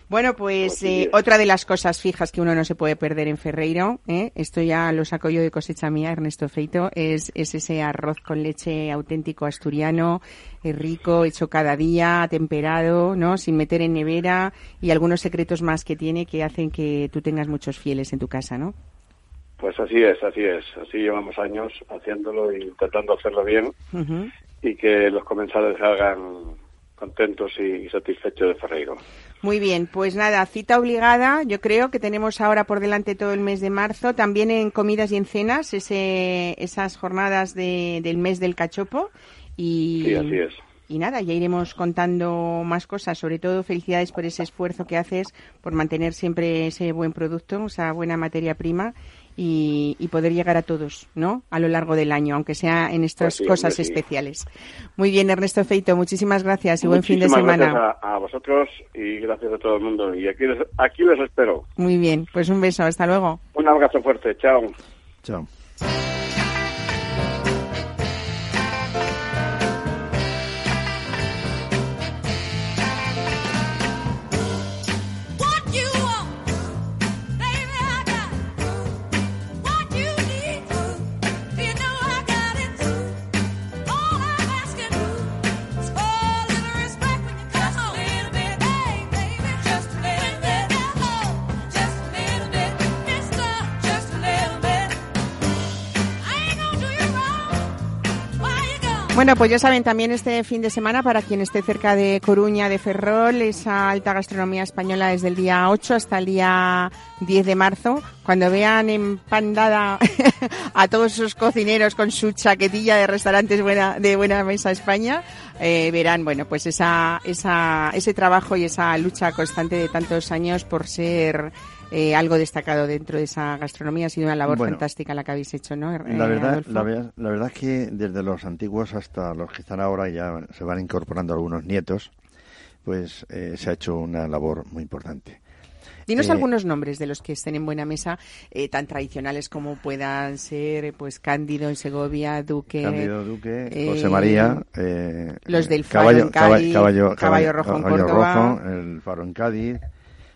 Bueno, pues, Pues eh, es. otra de las cosas fijas que uno no se puede perder en Ferreiro, ¿eh? esto ya lo saco yo de cosecha mía, Ernesto Feito, es, es ese arroz con leche auténtico asturiano, eh, rico, hecho cada día, temperado, ¿no? Sin meter en nevera y algunos secretos más que tiene que hacen que tú tengas muchos fieles en tu casa, ¿no? Pues así es, así es. Así llevamos años haciéndolo y intentando hacerlo bien y que los comensales salgan contentos y satisfechos de Ferreiro. Muy bien, pues nada, cita obligada. Yo creo que tenemos ahora por delante todo el mes de marzo, también en comidas y en cenas, ese, esas jornadas de- del mes del cachopo. Y, Sí, así es. y nada, ya iremos contando más cosas. Sobre todo, felicidades por ese esfuerzo que haces por mantener siempre ese buen producto, esa buena materia prima y, y poder llegar a todos, ¿no? A lo largo del año, aunque sea en estas Pues sí, cosas hombre, sí. especiales. Muy bien, Ernesto Feito, muchísimas gracias y buen fin de Muchísimas semana. gracias a, a vosotros y gracias a todo el mundo. Y aquí aquí les espero. Muy bien, pues un beso, hasta luego. Un abrazo fuerte. Chao. Chao. Bueno, pues ya saben, también este fin de semana, para quien esté cerca de Coruña, de Ferrol, esa alta gastronomía española desde el día 8 hasta el día 10 de marzo. Cuando vean empandada a todos esos cocineros con su chaquetilla de restaurantes buena, de buena mesa España, eh, verán, bueno, pues esa, esa, ese trabajo y esa lucha constante de tantos años por ser eh, algo destacado dentro de esa gastronomía. Ha sido una labor Bueno, fantástica la que habéis hecho, ¿no? Er- La eh, verdad, la, verdad, la verdad es que desde los antiguos hasta los que están ahora ya se van incorporando algunos nietos, pues eh, se ha hecho una labor muy importante. Dinos Eh, algunos nombres de los que estén en buena mesa, eh, tan tradicionales como puedan ser, eh, pues Cándido en Segovia, Duque, Cándido Duque, eh, José María, eh, los del eh, Faro en Cádiz, caballo, Caballo Rojo en Caballo Córdoba. Rojo, el Faro en Cádiz,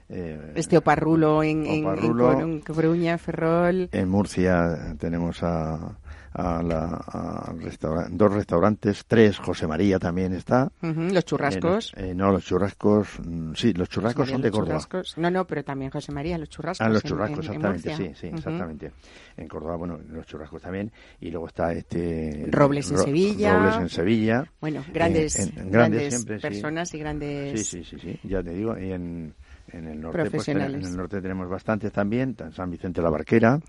eh, este Oparrulo en, en, en Oparrulo. Cor- en Coruña, Ferrol. En Murcia tenemos a, a la- a restaura- dos restaurantes, tres, José María también está. Los churrascos. Eh, no, eh, no, los churrascos, mm, sí, los churrascos son de Córdoba. churrascos. No, no, pero también José María, los churrascos. Ah, los en- churrascos, en- en exactamente, sí, sí, exactamente. En Córdoba, bueno, los churrascos también. Y luego está este... Robles en Ro- Sevilla. Robles en Sevilla. Bueno, grandes, Eh, en- en grandes, siempre, sí. personas y grandes... Sí, sí, sí, sí, ya te digo. Y en, en el norte, pues, en el norte tenemos bastantes también. San Vicente la Barquera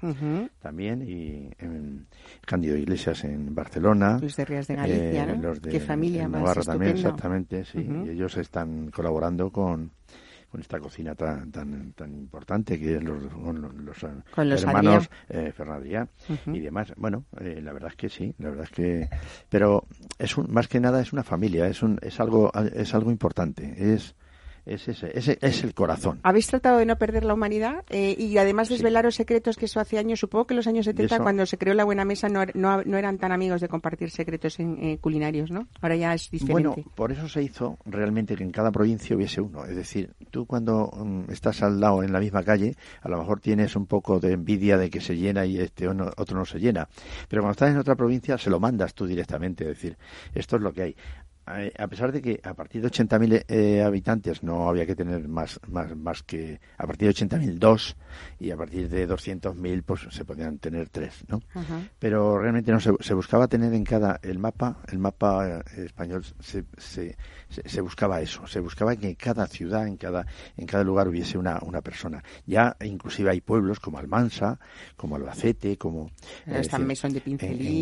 también. Y en Cándido Iglesias en Barcelona. Luis de Rías de Galicia, ¿no? Los de Qué familia en más Navarra también, estupenda. exactamente, sí. Y ellos están colaborando con con esta cocina tan tan, tan importante que es los, con los, los, eh, Con los hermanos eh, y demás. Bueno, eh, la verdad es que sí, la verdad es que, pero es un, más que nada es una familia, es un, es algo, es algo importante, es, es ese, ese es el corazón. Habéis tratado de no perder la humanidad eh, y además desvelaros secretos que eso hace años, supongo que en los años 70 eso- cuando se creó la Buena Mesa no, no, no eran tan amigos de compartir secretos en, eh, culinarios, ¿no? Ahora ya es Bueno, diferente. por eso se hizo realmente que en cada provincia hubiese uno. Es decir, tú cuando mm, estás al lado en la misma calle, a lo mejor tienes un poco de envidia de que se llena y este otro no se llena. Pero cuando estás en otra provincia, se lo mandas tú directamente. Es decir, esto es lo que hay. Eh, a pesar de que a partir de 80.000 eh, habitantes no había que tener más, más, más que a partir de 80.000 dos y a partir de 200.000 pues se podían tener tres, ¿no? Pero realmente no se, se buscaba tener en cada el mapa, el mapa eh, español se, se, se- buscaba eso, se buscaba que en cada ciudad, en cada en cada lugar hubiese una, una persona. Ya inclusive hay pueblos como Almansa, como Albacete, como decir, de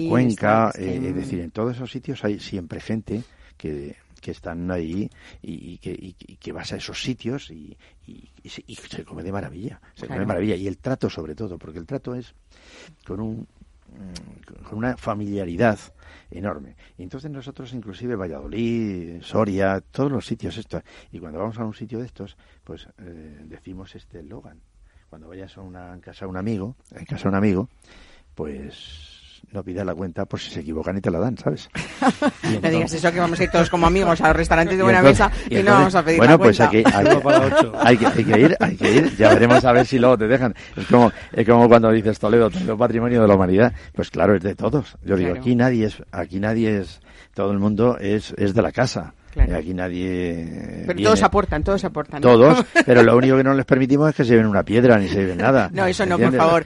en- Cuenca, está, eh, es decir, en todos esos sitios hay siempre gente que, que están ahí y, y que, y- y que vas a esos sitios y, se, y se come de maravilla, se come de maravilla. Y el trato sobre todo, porque el trato es con un mm, con una familiaridad enorme. Y entonces nosotros, inclusive Valladolid, Soria, todos los sitios estos, y cuando vamos a un sitio de estos, pues eh, decimos este eslogan. Cuando vayas a una en casa de un amigo, en casa de un amigo, pues no pidas la cuenta por si se equivocan y te la dan, ¿sabes? Y No digas entonces- eso, que vamos a ir todos como amigos a los restaurantes de buena entonces- mesa y, y no entonces- vamos a pedir bueno, la pues cuenta. hay que, hay, hay que, hay que ir, hay que ir. Ya veremos a ver si luego te dejan. Es como, es como cuando dices Toledo, Toledo patrimonio de la humanidad. Pues claro, es de todos. Yo digo, Claro. aquí nadie es, aquí nadie es, todo el mundo es, es de la casa. Claro. Y aquí nadie. Pero viene- todos aportan, todos aportan. ¿no? Todos, pero lo único que no les permitimos es que se lleven una piedra ni se lleven nada. No, eso no, por favor.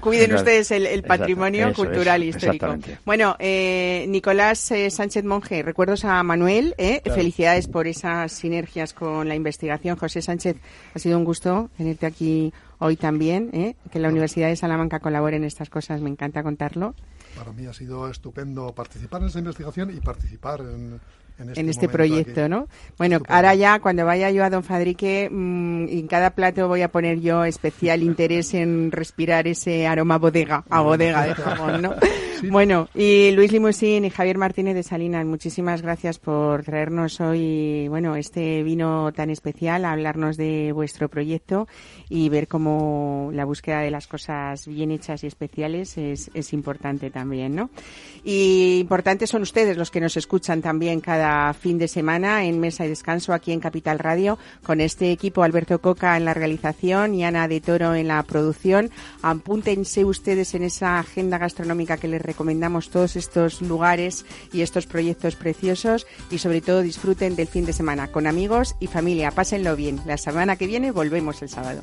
Cuiden ustedes el, el patrimonio Exacto, cultural es, y histórico. exactamente. Bueno, eh, Nicolás eh, Sánchez Monje, recuerdos a Manuel. eh, Felicidades por esas sinergias con la investigación. José Sánchez, ha sido un gusto tenerte aquí hoy también. eh, que la Universidad de Salamanca colabore en estas cosas, me encanta contarlo. Para mí ha sido estupendo participar en esa investigación y participar en, en este, en este proyecto, aquí. ¿no? Bueno, Estupendo. ahora ya cuando vaya yo a Don Fadrique, mm, en cada plato voy a poner yo especial interés en respirar ese aroma bodega, a bodega de jamón, ¿no? Bueno, y Luis Limusín y Javier Martínez de Salinas, muchísimas gracias por traernos hoy, bueno, este vino tan especial, a hablarnos de vuestro proyecto y ver cómo la búsqueda de las cosas bien hechas y especiales es, es importante también, ¿no? Y importantes son ustedes los que nos escuchan también cada fin de semana en Mesa y Descanso aquí en Capital Radio con este equipo Alberto Coca en la realización y Ana de Toro en la producción. Apúntense ustedes en esa agenda gastronómica que les recomendamos todos estos lugares y estos proyectos preciosos y sobre todo disfruten del fin de semana con amigos y familia. Pásenlo bien. La semana que viene volvemos el sábado.